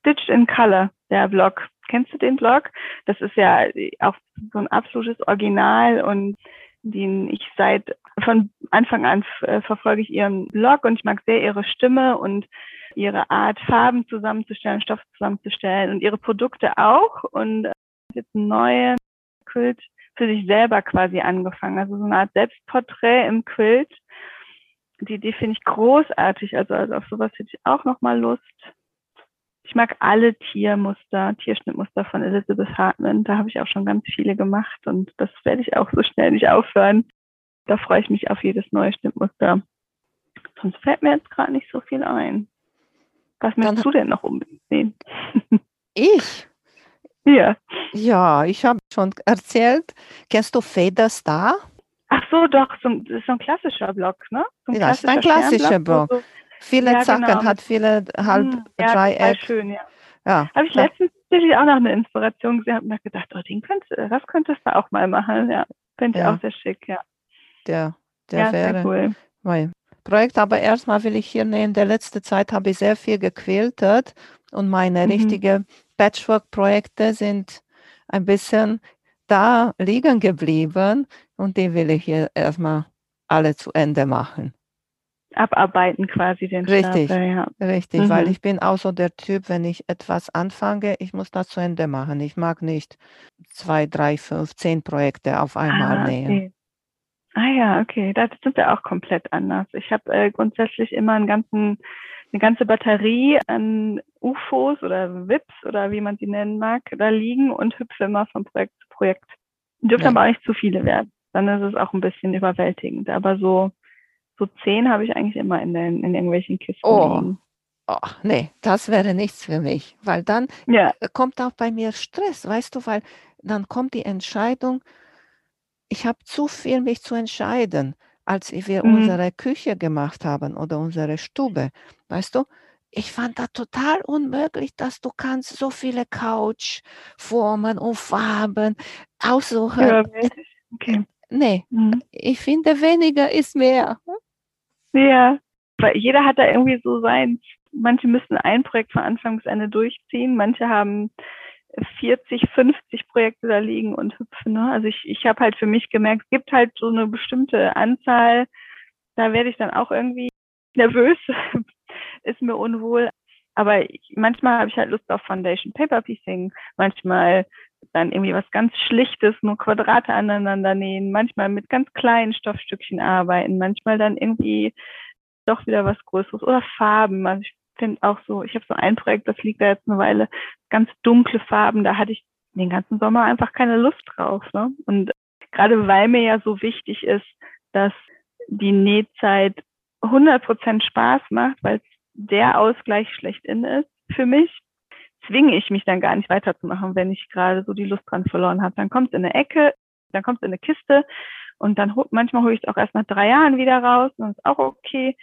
B: Stitched in Color, der Blog. Kennst du den Blog? Das ist ja auch so ein absolutes Original und den ich seit von Anfang an äh, verfolge ich ihren Blog und ich mag sehr ihre Stimme und ihre Art, Farben zusammenzustellen, Stoff zusammenzustellen und ihre Produkte auch. Und jetzt ein neues Quilt für sich selber quasi angefangen. Also so eine Art Selbstporträt im Quilt. Die Idee finde ich großartig. Also, also auf sowas hätte ich auch nochmal Lust. Ich mag alle Tiermuster, Tierschnittmuster von Elizabeth Hartman. Da habe ich auch schon ganz viele gemacht und das werde ich auch so schnell nicht aufhören. Da freue ich mich auf jedes neue Schnittmuster. Sonst fällt mir jetzt gerade nicht so viel ein. Was möchtest du denn noch unbedingt sehen?
A: Ich?
B: Ja.
A: Ja, ich habe schon erzählt. Kennst du Feder Star?
B: Ach so, doch, so, so ein klassischer Block, ne? So
A: ja, ist ein klassischer Block. So Viele ja, Zacken, genau. hat viele halb hm, ja, Dreieck.
B: schön, ja. ja. Habe ich letztens tatsächlich auch noch eine Inspiration gesehen, habe mir gedacht, oh, den könnte, das könntest du auch mal machen. Ja, finde ich ja. auch sehr schick, ja.
A: Der, der ja, wäre cool. Mein Projekt, aber erstmal will ich hier nehmen, der letzte Zeit habe ich sehr viel gequältet und meine mhm. richtigen Patchwork-Projekte sind ein bisschen da liegen geblieben und die will ich hier erstmal alle zu Ende machen
B: abarbeiten quasi den
A: Richtig,
B: Stapel, ja.
A: richtig, mhm. weil ich bin auch so der Typ, wenn ich etwas anfange, ich muss das zu Ende machen. Ich mag nicht zwei, drei, fünf, zehn Projekte auf einmal ah, nähen.
B: Okay. Ah ja, okay, das sind wir auch komplett anders. Ich habe äh, grundsätzlich immer einen ganzen, eine ganze Batterie an UFOs oder WIPs oder wie man sie nennen mag, da liegen und hüpfe immer von Projekt zu Projekt. Dürfen ja. aber auch nicht zu viele werden. Dann ist es auch ein bisschen überwältigend. Aber so so zehn habe ich eigentlich immer in, den, in irgendwelchen Kisten
A: oh. liegen. Oh, nee, das wäre nichts für mich, weil dann ja. kommt auch bei mir Stress, weißt du, weil dann kommt die Entscheidung, ich habe zu viel mich zu entscheiden, als wir mhm. unsere Küche gemacht haben oder unsere Stube, weißt du, ich fand das total unmöglich, dass du kannst so viele Couchformen und Farben aussuchen. Ja, okay. Nee, mhm. ich finde, weniger ist mehr.
B: Ja, weil jeder hat da irgendwie so sein, manche müssen ein Projekt von Anfang bis Ende durchziehen, manche haben 40, 50 Projekte da liegen und hüpfen. Ne? Also ich, ich habe halt für mich gemerkt, es gibt halt so eine bestimmte Anzahl, da werde ich dann auch irgendwie nervös, ist mir unwohl. Aber ich, manchmal habe ich halt Lust auf Foundation Paper Piecing, manchmal dann irgendwie was ganz Schlichtes, nur Quadrate aneinander nähen, manchmal mit ganz kleinen Stoffstückchen arbeiten, manchmal dann irgendwie doch wieder was Größeres oder Farben. Also ich finde auch so, ich habe so ein Projekt, das liegt da jetzt eine Weile, ganz dunkle Farben, da hatte ich den ganzen Sommer einfach keine Lust drauf. Ne? Und gerade weil mir ja so wichtig ist, dass die Nähzeit 100% Spaß macht, weil der Ausgleich schlechthin ist für mich, zwinge ich mich dann gar nicht weiterzumachen, wenn ich gerade so die Lust dran verloren habe. Dann kommt es in eine Ecke, dann kommt es in eine Kiste Und dann manchmal hole ich es auch erst nach drei Jahren wieder raus und ist auch okay.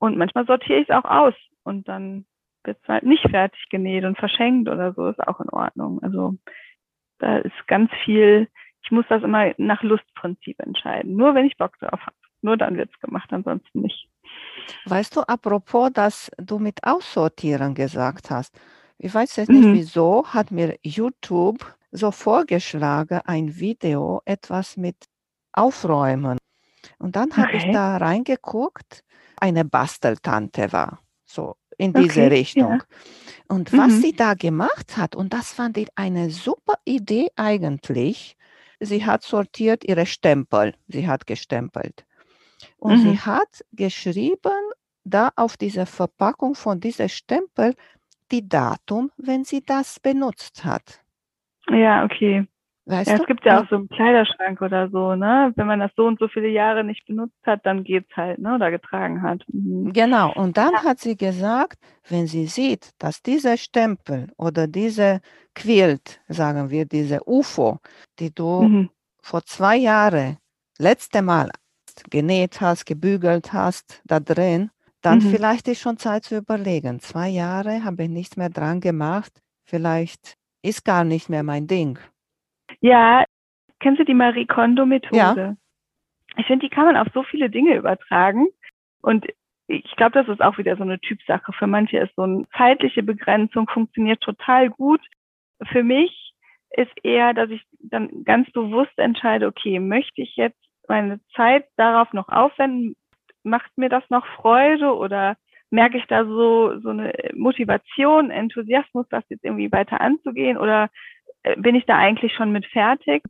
B: Und manchmal sortiere ich es auch aus und dann wird es halt nicht fertig genäht und verschenkt oder so, ist auch in Ordnung. Also da ist ganz viel, ich muss das immer nach Lustprinzip entscheiden. Nur wenn ich Bock drauf habe. Nur dann wird es gemacht, ansonsten nicht.
A: Weißt du, apropos, dass du mit Aussortieren gesagt hast, ich weiß jetzt nicht mhm. wieso, hat mir YouTube so vorgeschlagen, ein Video, etwas mit Aufräumen. Und dann habe ich da reingeguckt, eine Basteltante war, so in diese okay, Richtung. Ja. Und was mhm. sie da gemacht hat, und das fand ich eine super Idee eigentlich, sie hat sortiert ihre Stempel, sie hat gestempelt. Und mhm. sie hat geschrieben, da auf dieser Verpackung von dieser Stempel, die Datum, wenn sie das benutzt hat.
B: Ja, okay. Weißt ja, du? es gibt ja auch so einen Kleiderschrank oder so, ne? Wenn man das so und so viele Jahre nicht benutzt hat, dann geht's halt, ne? Oder getragen hat.
A: Mhm. Genau. Und dann ja. hat sie gesagt, wenn sie sieht, dass dieser Stempel oder diese Quilt, sagen wir, diese UFO, die du mhm. vor zwei Jahren letzte Mal genäht hast, gebügelt hast, da drin, dann mhm. vielleicht ist schon Zeit zu überlegen. Zwei Jahre habe ich nichts mehr dran gemacht. Vielleicht ist gar nicht mehr mein Ding.
B: Ja, kennst du die Marie Kondo-Methode? Ja. Ich finde, die kann man auf so viele Dinge übertragen. Und ich glaube, das ist auch wieder so eine Typsache. Für manche ist so eine zeitliche Begrenzung funktioniert total gut. Für mich ist eher, dass ich dann ganz bewusst entscheide, okay, möchte ich jetzt meine Zeit darauf noch aufwenden? Macht mir das noch Freude oder merke ich da so, so eine Motivation, Enthusiasmus, das jetzt irgendwie weiter anzugehen oder bin ich da eigentlich schon mit fertig?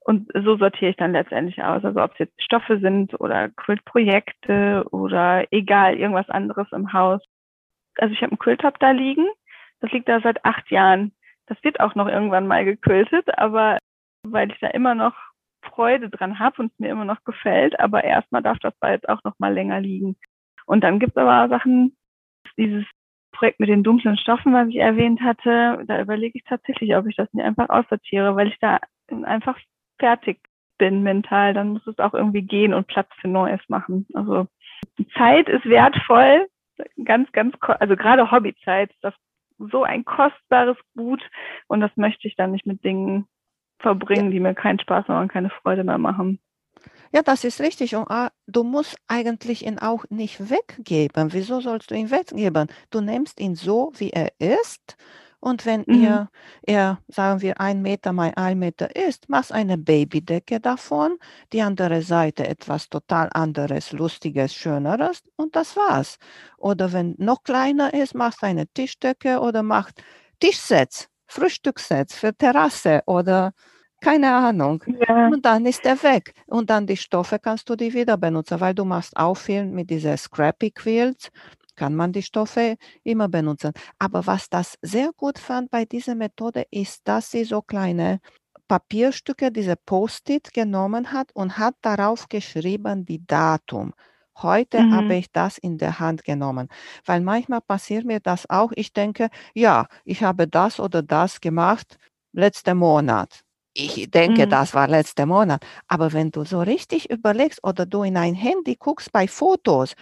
B: Und so sortiere ich dann letztendlich aus. Also ob es jetzt Stoffe sind oder Quiltprojekte oder egal, irgendwas anderes im Haus. Also ich habe einen Quilttop da liegen. Das liegt da seit acht Jahren. Das wird auch noch irgendwann mal gequiltet, aber weil ich da immer noch Freude dran habe und es mir immer noch gefällt, aber erstmal darf das da jetzt auch noch mal länger liegen. Und dann gibt es aber Sachen, dieses Projekt mit den dunklen Stoffen, was ich erwähnt hatte, da überlege ich tatsächlich, ob ich das nicht einfach aussortiere, weil ich da einfach fertig bin mental. Dann muss es auch irgendwie gehen und Platz für Neues machen. Also Zeit ist wertvoll, ganz, ganz, also gerade Hobbyzeit ist das so ein kostbares Gut und das möchte ich dann nicht mit Dingen verbringen, die mir keinen Spaß und keine Freude mehr machen.
A: Ja, das ist richtig. Und ah, du musst eigentlich ihn auch nicht weggeben. Wieso sollst du ihn weggeben? Du nimmst ihn so, wie er ist. Und wenn mhm. ihr, er, sagen wir, ein Meter mal ein Meter ist, machst eine Babydecke davon, die andere Seite etwas total anderes, lustiges, schöneres und das war's. Oder wenn noch kleiner ist, machst eine Tischdecke oder macht Tischsets, Frühstückssets für Terrasse oder keine Ahnung. Ja. Und dann ist er weg. Und dann die Stoffe kannst du die wieder benutzen, weil du machst viel mit dieser Scrappy Quilts, kann man die Stoffe immer benutzen. Aber was das sehr gut fand bei dieser Methode ist, dass sie so kleine Papierstücke, diese Post-it genommen hat und hat darauf geschrieben die Datum. Heute mhm. habe ich das in der Hand genommen, weil manchmal passiert mir das auch. Ich denke, ja, ich habe das oder das gemacht letzten Monat. Ich denke, mhm. das war letzter Monat. Aber wenn du so richtig überlegst oder du in ein Handy guckst bei Fotos,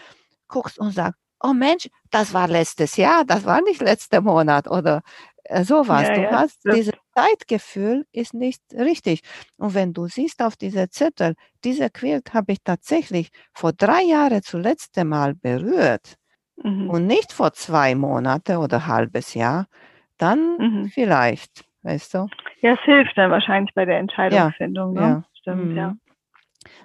A: guckst und sagst, oh Mensch, das war letztes Jahr, das war nicht letzter Monat oder äh, sowas. Ja, du ja, hast ja. dieses Zeitgefühl ist nicht richtig. Und wenn du siehst auf diese Zettel, diese Quilt habe ich tatsächlich vor drei Jahren zuletzt Mal berührt mhm. und nicht vor zwei Monate oder halbes Jahr, dann mhm. vielleicht weißt du?
B: Ja, es hilft dann wahrscheinlich bei der Entscheidungsfindung. Ja, ne? ja. Stimmt, mhm. ja.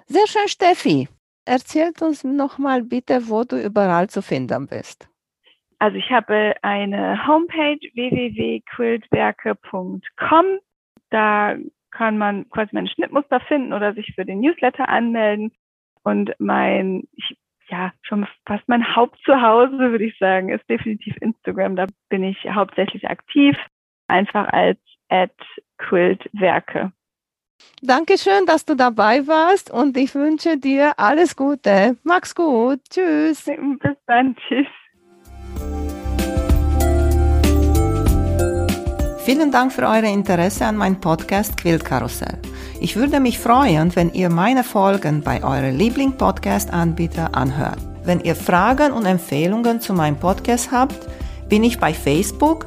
A: Sehr schön, Steffi. Erzählt uns nochmal bitte, wo du überall zu finden bist.
B: Also ich habe eine Homepage www.quiltwerke.com. Da kann man quasi meine Schnittmuster finden oder sich für den Newsletter anmelden. Und mein, ich, ja, schon fast mein Hauptzuhause, würde ich sagen, ist definitiv Instagram. Da bin ich hauptsächlich aktiv einfach als at Quiltwerke.
A: Dankeschön, dass du dabei warst und ich wünsche dir alles Gute. Mach's gut. Tschüss.
B: Bis dann. Tschüss.
A: Vielen Dank für euer Interesse an meinem Podcast Quiltkarussell. Ich würde mich freuen, wenn ihr meine Folgen bei eurem Liebling-Podcast-Anbieter anhört. Wenn ihr Fragen und Empfehlungen zu meinem Podcast habt, bin ich bei Facebook